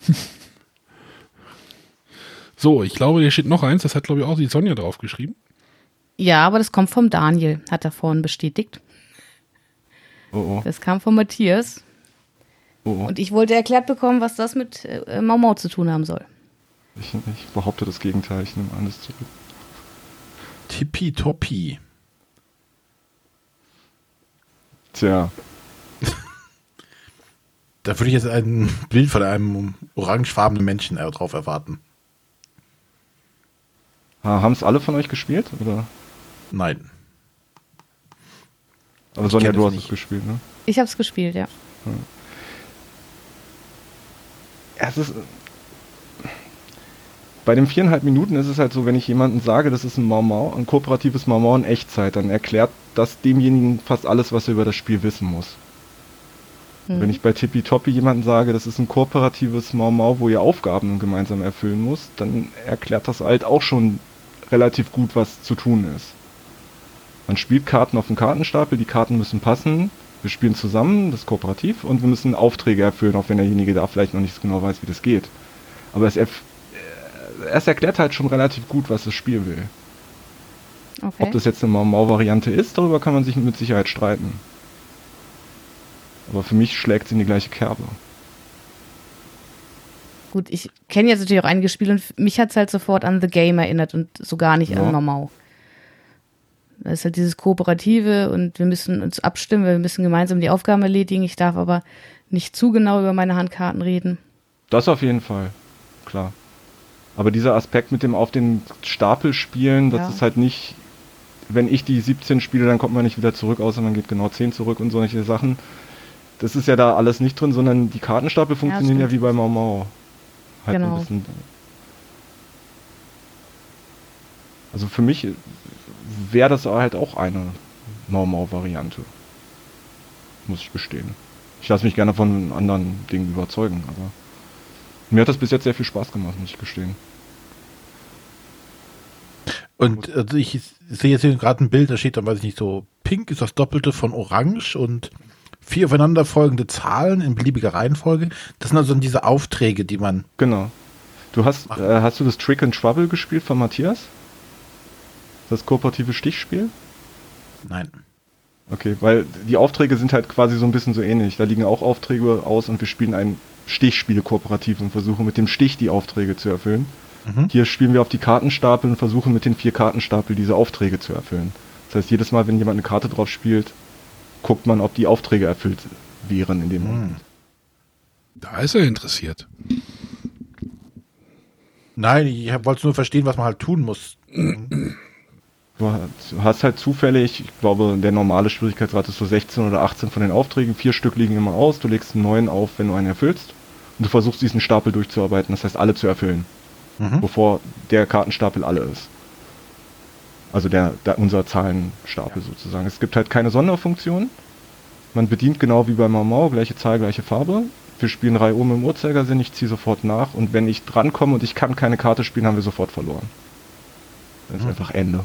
so, ich glaube, hier steht noch eins, das hat, glaube ich, auch die Sonja draufgeschrieben. Ja, aber das kommt vom Daniel, hat er vorhin bestätigt. Oh, oh. Das kam von Matthias. Oh, oh. Und ich wollte erklärt bekommen, was das mit äh, Mau Mau zu tun haben soll. Ich, ich behaupte das Gegenteil, ich nehme alles zurück. Tippitoppi. Tja. Da würde ich jetzt ein Bild von einem orangefarbenen Menschen drauf erwarten. Haben es alle von euch gespielt? Oder? Nein. Aber Sonja, du hast es gespielt, ne? Ich habe es gespielt, ja. ja. Es ist, bei den viereinhalb Minuten ist es halt so, wenn ich jemandem sage, das ist ein Mau Mau, ein kooperatives Mau Mau in Echtzeit, dann erklärt das demjenigen fast alles, was er über das Spiel wissen muss. Hm. Wenn ich bei Tippitoppi jemandem sage, das ist ein kooperatives Mau Mau, wo ihr Aufgaben gemeinsam erfüllen muss, dann erklärt das halt auch schon relativ gut, was zu tun ist. Man spielt Karten auf dem Kartenstapel, die Karten müssen passen, wir spielen zusammen, das ist kooperativ, und wir müssen Aufträge erfüllen, auch wenn derjenige da vielleicht noch nicht so genau weiß, wie das geht. Aber es, erf äh, es erklärt halt schon relativ gut, was das Spiel will. Okay. Ob das jetzt eine Mau Mau-Variante ist, darüber kann man sich mit Sicherheit streiten. Aber für mich schlägt sie in die gleiche Kerbe. Gut, ich kenne jetzt natürlich auch einige Spiele und mich hat es halt sofort an The Game erinnert und so gar nicht Ja. an Normal. Das ist halt dieses Kooperative und wir müssen uns abstimmen, wir müssen gemeinsam die Aufgaben erledigen. Ich darf aber nicht zu genau über meine Handkarten reden. Das auf jeden Fall, klar. Aber dieser Aspekt mit dem auf den Stapel spielen, das Ja. ist halt nicht, wenn ich die 17 spiele, dann kommt man nicht wieder zurück, außer man geht genau 10 zurück und solche Sachen. Das ist ja da alles nicht drin, sondern die Kartenstapel funktionieren ja, stimmt. wie bei Mau Mau. Halt Genau. ein bisschen. Also für mich wäre das halt auch eine Mau Mau Variante. Muss ich gestehen. Ich lasse mich gerne von anderen Dingen überzeugen, aber mir hat das bis jetzt sehr viel Spaß gemacht, muss ich gestehen. Und also ich sehe jetzt hier gerade ein Bild, da steht dann, weiß ich nicht, so pink ist das Doppelte von orange und vier aufeinanderfolgende Zahlen in beliebiger Reihenfolge. Das sind also diese Aufträge, die man. Genau. Du hast, äh, hast du das Trick and Trouble gespielt von Matthias? Das kooperative Stichspiel? Nein. Okay, weil die Aufträge sind halt quasi so ein bisschen so ähnlich. Da liegen auch Aufträge aus und wir spielen ein Stichspiel kooperativ und versuchen mit dem Stich die Aufträge zu erfüllen. Mhm. Hier spielen wir auf die Kartenstapel und versuchen mit den vier Kartenstapel diese Aufträge zu erfüllen. Das heißt, jedes Mal, wenn jemand eine Karte drauf spielt, guckt man, ob die Aufträge erfüllt wären in dem Moment. Da ist er interessiert. Nein, ich wollte nur verstehen, was man halt tun muss. Du hast- du hast halt zufällig, ich glaube, der normale Schwierigkeitsgrad ist so 16 oder 18 von den Aufträgen. Vier Stück liegen immer aus. Du legst einen neuen auf, wenn du einen erfüllst. Und du versuchst diesen Stapel durchzuarbeiten. Das heißt, alle zu erfüllen. Mhm. Bevor der Kartenstapel alle ist. Also der, der unser Zahlenstapel sozusagen. Es gibt halt keine Sonderfunktion. Man bedient genau wie bei Mau Mau, gleiche Zahl, gleiche Farbe. Wir spielen Reihe oben im Uhrzeigersinn, ich ziehe sofort nach und wenn ich drankomme und ich kann keine Karte spielen, haben wir sofort verloren. Dann ist Mhm. einfach Ende.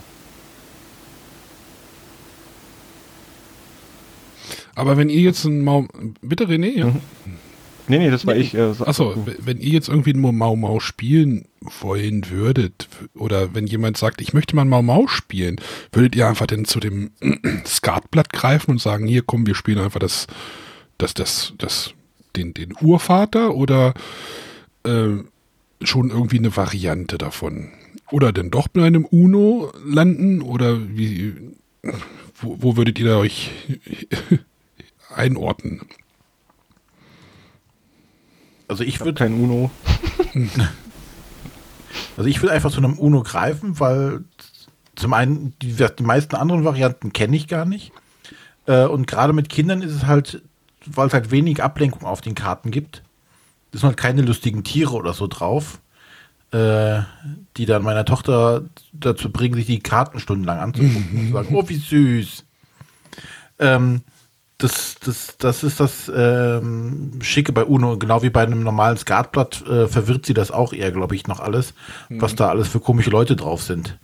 Aber wenn ihr jetzt ein Mau... Bitte, René? Ja? Mhm. Nee, nee, das war Nee, ich. Äh, Achso, wenn ihr jetzt irgendwie ein Mau Mau spielen wollen würdet, oder wenn jemand sagt, ich möchte mal Mau Mau spielen, würdet ihr einfach dann zu dem Skatblatt greifen und sagen, hier komm, wir spielen einfach das, das, das, das, den, den Urvater oder äh, schon irgendwie eine Variante davon? Oder denn doch bei einem Uno landen? Oder wie, wo, wo würdet ihr da euch einordnen? Also ich würde kein Uno. also ich würde einfach zu einem Uno greifen, weil zum einen die, die meisten anderen Varianten kenne ich gar nicht. Äh, und gerade mit Kindern ist es halt, weil es halt wenig Ablenkung auf den Karten gibt. Es sind halt keine lustigen Tiere oder so drauf, äh, die dann meiner Tochter dazu bringen, sich die Karten stundenlang anzugucken und zu sagen, oh, wie süß. Ähm, das, das, das ist das ähm, Schicke bei Uno, genau wie bei einem normalen Skatblatt äh, verwirrt sie das auch eher, glaube ich, noch alles, was da alles für komische Leute drauf sind.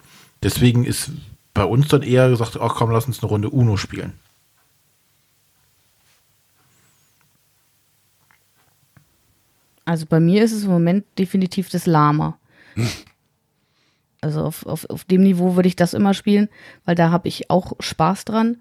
Deswegen ist bei uns dann eher gesagt, ach komm, lass uns eine Runde Uno spielen. Also bei mir ist es im Moment definitiv das Lama. Also auf, auf, auf dem Niveau würde ich das immer spielen, weil da habe ich auch Spaß dran.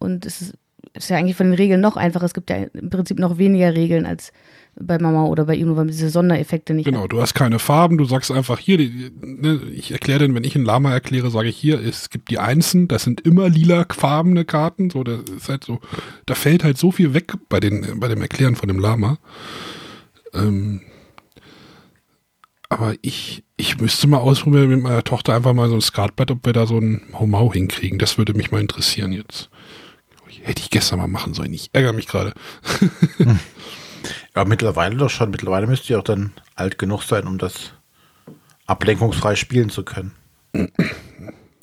Und es ist, ist ja eigentlich von den Regeln noch einfacher. Es gibt ja im Prinzip noch weniger Regeln als bei Mama oder bei Inu, weil man diese Sondereffekte nicht Genau, hat. du hast keine Farben, du sagst einfach hier, die, ne, ich erkläre denn, wenn ich ein Lama erkläre, sage ich hier, es gibt die Einsen, das sind immer lila farbene Karten, so, das ist halt so, da fällt halt so viel weg bei den, bei dem Erklären von dem Lama. Ähm, aber ich, ich müsste mal ausprobieren mit meiner Tochter einfach mal so ein Skatblatt, ob wir da so ein Mau hinkriegen. Das würde mich mal interessieren jetzt. Hätte ich gestern mal machen sollen. Ich ärgere mich gerade. Ja, mittlerweile doch schon. Mittlerweile müsst ihr auch dann alt genug sein, um das ablenkungsfrei spielen zu können.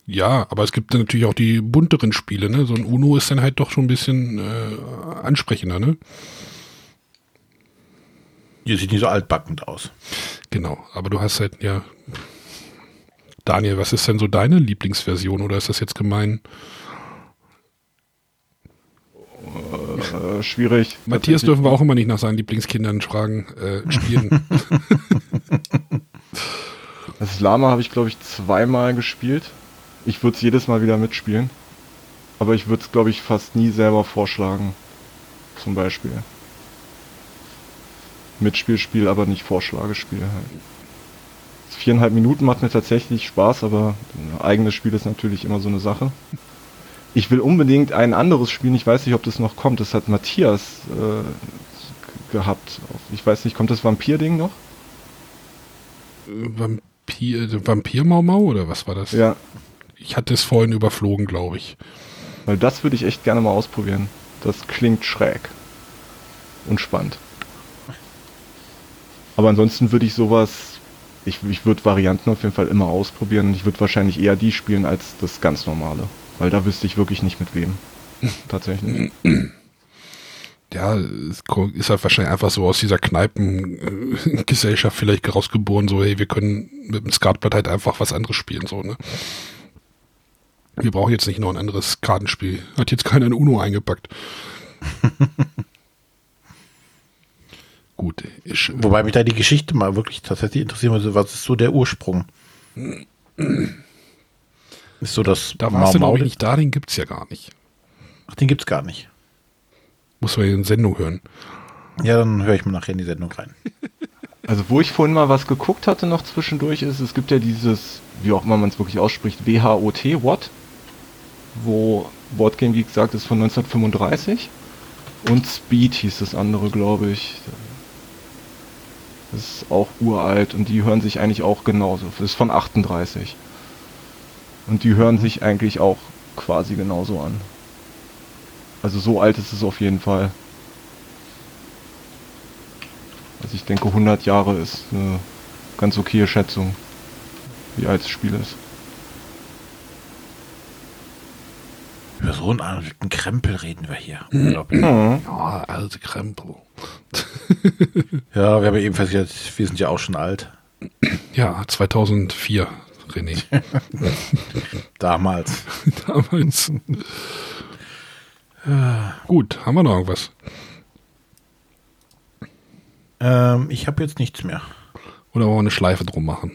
Ja, aber es gibt natürlich auch die bunteren Spiele, ne? So ein Uno ist dann halt doch schon ein bisschen äh, ansprechender, ne? Hier sieht nicht so altbackend aus. Genau, aber du hast halt, ja. Daniel, was ist denn so deine Lieblingsversion oder ist das jetzt gemein? Äh, schwierig. Matthias dürfen wir auch immer nicht nach seinen Lieblingskindern fragen, äh, spielen. Das Lama habe ich, glaube ich, zweimal gespielt. Ich würde es jedes Mal wieder mitspielen. Aber ich würde es, glaube ich, fast nie selber vorschlagen. Zum Beispiel. Mitspielspiel, aber nicht Vorschlagespiel halt. Viereinhalb Minuten macht mir tatsächlich Spaß, aber ein eigenes Spiel ist natürlich immer so eine Sache. Ich will unbedingt ein anderes spielen. Ich weiß nicht, ob das noch kommt. Das hat Matthias äh, gehabt. Ich weiß nicht, kommt das Vampir-Ding noch? Vampir, Vampir Mau Mau oder was war das? Ja, Ich hatte es vorhin überflogen, glaube ich. weil das würde ich echt gerne mal ausprobieren. Das klingt schräg. Und spannend. Aber ansonsten würde ich sowas, ich, ich würde Varianten auf jeden Fall immer ausprobieren. Ich würde wahrscheinlich eher die spielen als das ganz normale. Weil da wüsste ich wirklich nicht mit wem. Tatsächlich. Ja, es ist halt wahrscheinlich einfach so aus dieser Kneipengesellschaft vielleicht rausgeboren, so, hey, wir können mit dem Skatblatt halt einfach was anderes spielen, so, ne? Wir brauchen jetzt nicht noch ein anderes Kartenspiel. Hat jetzt keiner ein Uno eingepackt. Gut, ich, Wobei mich da die Geschichte mal wirklich tatsächlich interessieren würde, was ist so der Ursprung? Ist so das da warst du Mau glaube ich Mau- nicht da, den gibt's ja gar nicht. Ach, den gibt's gar nicht. Muss man in Sendung hören. Ja, dann höre ich mal nachher in die Sendung rein. Also wo ich vorhin mal was geguckt hatte noch zwischendurch ist, es gibt ja dieses, wie auch immer man es wirklich ausspricht, WHOT, What? Wo Boardgame Geek sagt, ist von 1935. Und Speed hieß das andere, glaube ich. Das ist auch uralt und die hören sich eigentlich auch genauso. Das ist von 38. Und die hören sich eigentlich auch quasi genauso an. Also so alt ist es auf jeden Fall. Also ich denke 100 Jahre ist eine ganz okaye Schätzung, wie alt das Spiel ist. Über so einen alten Krempel reden wir hier. Unglaublich. Ja, alte Krempel. Ja, wir haben eben festgestellt, wir sind ja auch schon alt. Ja, 2004, René. Damals. Damals. Gut, haben wir noch irgendwas? Ähm, ich habe jetzt nichts mehr. Oder wollen wir eine Schleife drum machen?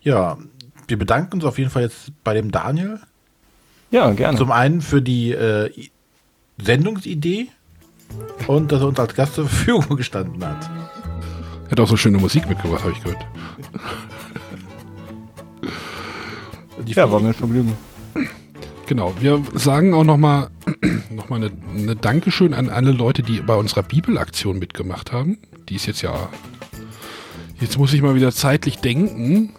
Ja, wir bedanken uns auf jeden Fall jetzt bei dem Daniel. Ja, gerne. Zum einen für die äh, Sendungsidee und dass er uns als Gast zur Verfügung gestanden hat. Er hat auch so schöne Musik mitgebracht, habe ich gehört. Die ja, war mir ein Vergnügen. Genau, wir sagen auch nochmal noch mal eine, eine Dankeschön an alle Leute, die bei unserer Bibelaktion mitgemacht haben. Die ist jetzt ja, jetzt muss ich mal wieder zeitlich denken,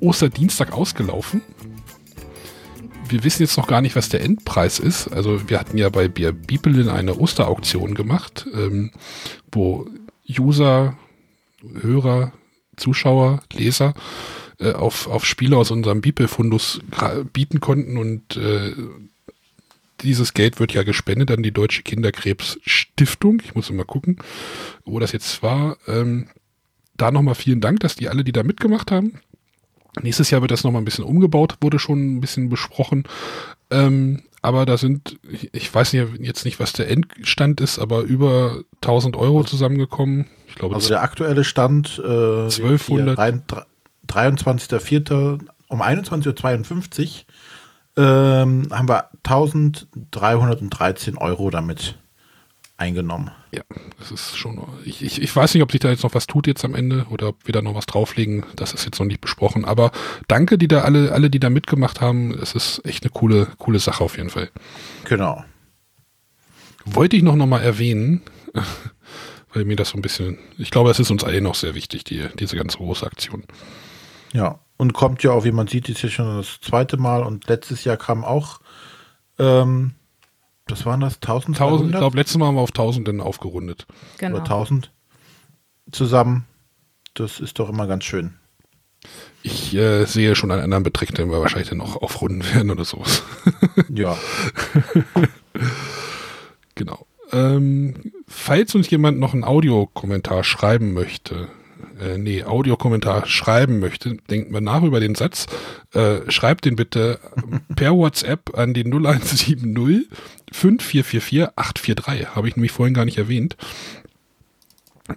Osterdienstag ausgelaufen. Wir wissen jetzt noch gar nicht, was der Endpreis ist. Also wir hatten ja bei Bier Bibelin eine Osterauktion gemacht, ähm, wo User, Hörer, Zuschauer, Leser äh, auf, auf Spiele aus unserem Bibelfundus bieten konnten und äh, dieses Geld wird ja gespendet an die Deutsche Kinderkrebsstiftung. Ich muss mal gucken, wo das jetzt war. Ähm, da nochmal vielen Dank, dass die alle, die da mitgemacht haben. Nächstes Jahr wird das nochmal ein bisschen umgebaut, wurde schon ein bisschen besprochen. Ähm, aber da sind, ich, weiß nicht, jetzt nicht, was der Endstand ist, aber über 1000 Euro zusammengekommen. Ich glaube, Also der aktuelle Stand äh, 1200. hier, drei- 23.04. um 21.52 Uhr ähm, haben wir 1313 Euro damit eingenommen. Ja, das ist schon. Ich, ich, ich weiß nicht, ob sich da jetzt noch was tut jetzt am Ende oder ob wir da noch was drauflegen. Das ist jetzt noch nicht besprochen. Aber danke, die da alle, alle, die da mitgemacht haben. Es ist echt eine coole, coole Sache auf jeden Fall. Genau. Wollte ich noch, noch mal erwähnen, weil mir das so ein bisschen. Ich glaube, es ist uns allen noch sehr wichtig, die, diese ganz große Aktion. Ja. Und kommt ja auch, wie man sieht, ist ja schon das zweite Mal und letztes Jahr kam auch, ähm, was waren das? 1000, 1200 ich glaube, letztes Mal haben wir auf 1000 dann aufgerundet. Genau. oder 1000 zusammen. Das ist doch immer ganz schön. Ich äh, sehe schon einen anderen Beträgen, den wir wahrscheinlich dann noch aufrunden werden oder sowas. Ja. genau. Ähm, falls uns jemand noch einen Audiokommentar schreiben möchte, äh, nee, Audiokommentar schreiben möchte, denkt mal nach über den Satz, äh, schreibt den bitte per WhatsApp an die 0170 5444 843. Habe ich nämlich vorhin gar nicht erwähnt.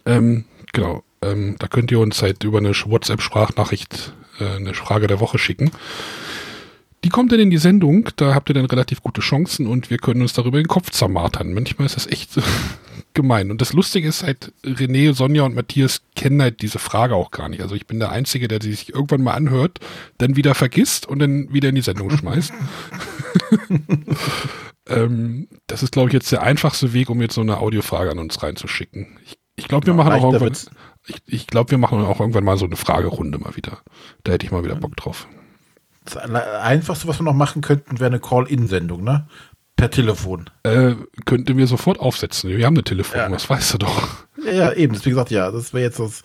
Ähm, genau. Ähm, da könnt ihr uns halt über eine WhatsApp-Sprachnachricht äh, eine Frage der Woche schicken. Die kommt dann in die Sendung, da habt ihr dann relativ gute Chancen und wir können uns darüber den Kopf zermartern. Manchmal ist das echt gemein. Und das Lustige ist halt, René, Sonja und Matthias kennen halt diese Frage auch gar nicht. Also ich bin der Einzige, der sich irgendwann mal anhört, dann wieder vergisst und dann wieder in die Sendung schmeißt. ähm, das ist, glaube ich, jetzt der einfachste Weg, um jetzt so eine Audiofrage an uns reinzuschicken. Ich, ich glaube, wir Ja, machen auch leichter irgendwann, wird's. ich, ich glaube, wir machen auch irgendwann mal so eine Fragerunde mal wieder. Da hätte ich mal wieder Bock drauf. Das Einfachste, was wir noch machen könnten, wäre eine Call-In-Sendung, ne? Per Telefon. Äh, könnten wir sofort aufsetzen. Wir haben eine Ja. das weißt du doch. Ja, ja, eben. Deswegen gesagt, ja, das wäre jetzt das,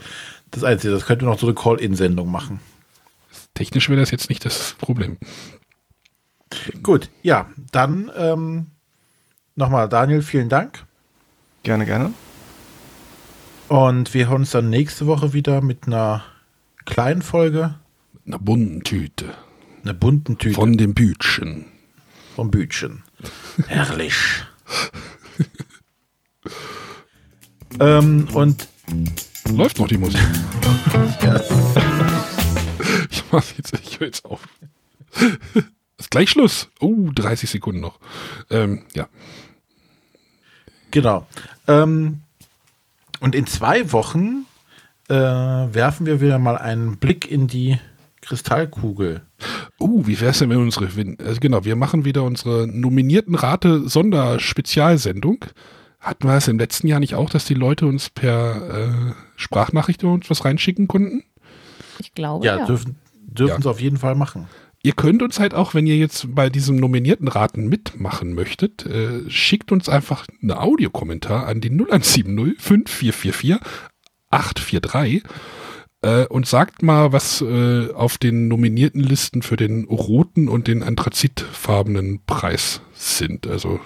das Einzige. Das könnten wir noch so eine Call-In-Sendung machen. Technisch wäre das jetzt nicht das Problem. Gut, ja, dann ähm, nochmal Daniel, vielen Dank. Gerne, gerne. Und wir hören uns dann nächste Woche wieder mit einer kleinen Folge, Eine bunten Tüte einer bunten Tüte von dem Bütchen. vom Bütchen. Herrlich. ähm, und Läuft noch die Musik. ich mach jetzt, ich höre jetzt auf. Ist gleich Schluss. Oh, 30 Sekunden noch. Ähm, ja. Genau. Ähm, und in zwei Wochen äh, werfen wir wieder mal einen Blick in die Kristallkugel. Uh, wie wär's denn, wenn unsere, also genau, wir machen wieder unsere nominierten Rate Sonderspezialsendung. Hatten wir es im letzten Jahr nicht auch, dass die Leute uns per äh, Sprachnachricht uns was reinschicken konnten? Ich glaube, Ja, ja. dürfen, dürfen Ja. sie auf jeden Fall machen. Ihr könnt uns halt auch, wenn ihr jetzt bei diesem nominierten Raten mitmachen möchtet, äh, schickt uns einfach einen Audiokommentar an die 0170 5444 843 äh, und sagt mal, was äh, auf den nominierten Listen für den roten und den anthrazitfarbenen Preis sind. Also,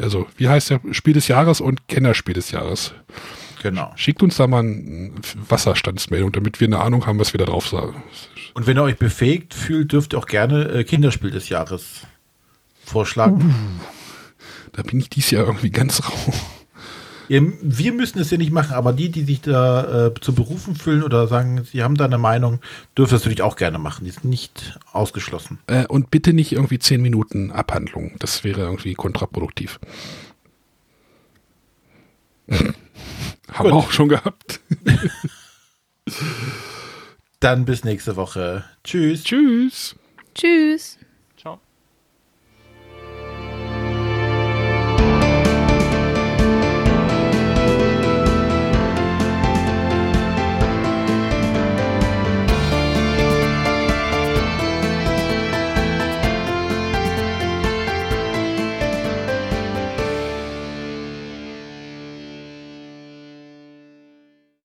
also wie heißt der Spiel des Jahres und Kennerspiel des Jahres. Genau. Schickt uns da mal eine Wasserstandsmeldung, damit wir eine Ahnung haben, was wir da drauf sagen. Und wenn ihr euch befähigt fühlt, dürft ihr auch gerne äh, Kinderspiel des Jahres vorschlagen. Da bin ich dieses Jahr irgendwie ganz rau. Ihr, wir müssen es ja nicht machen, aber die, die sich da äh, zu berufen fühlen oder sagen, sie haben da eine Meinung, dürfen das natürlich auch gerne machen. Die sind nicht ausgeschlossen. Äh, und bitte nicht irgendwie 10 Minuten Abhandlung. Das wäre irgendwie kontraproduktiv. Haben Gut. wir auch schon gehabt. Dann bis nächste Woche. Tschüss. Tschüss. Tschüss.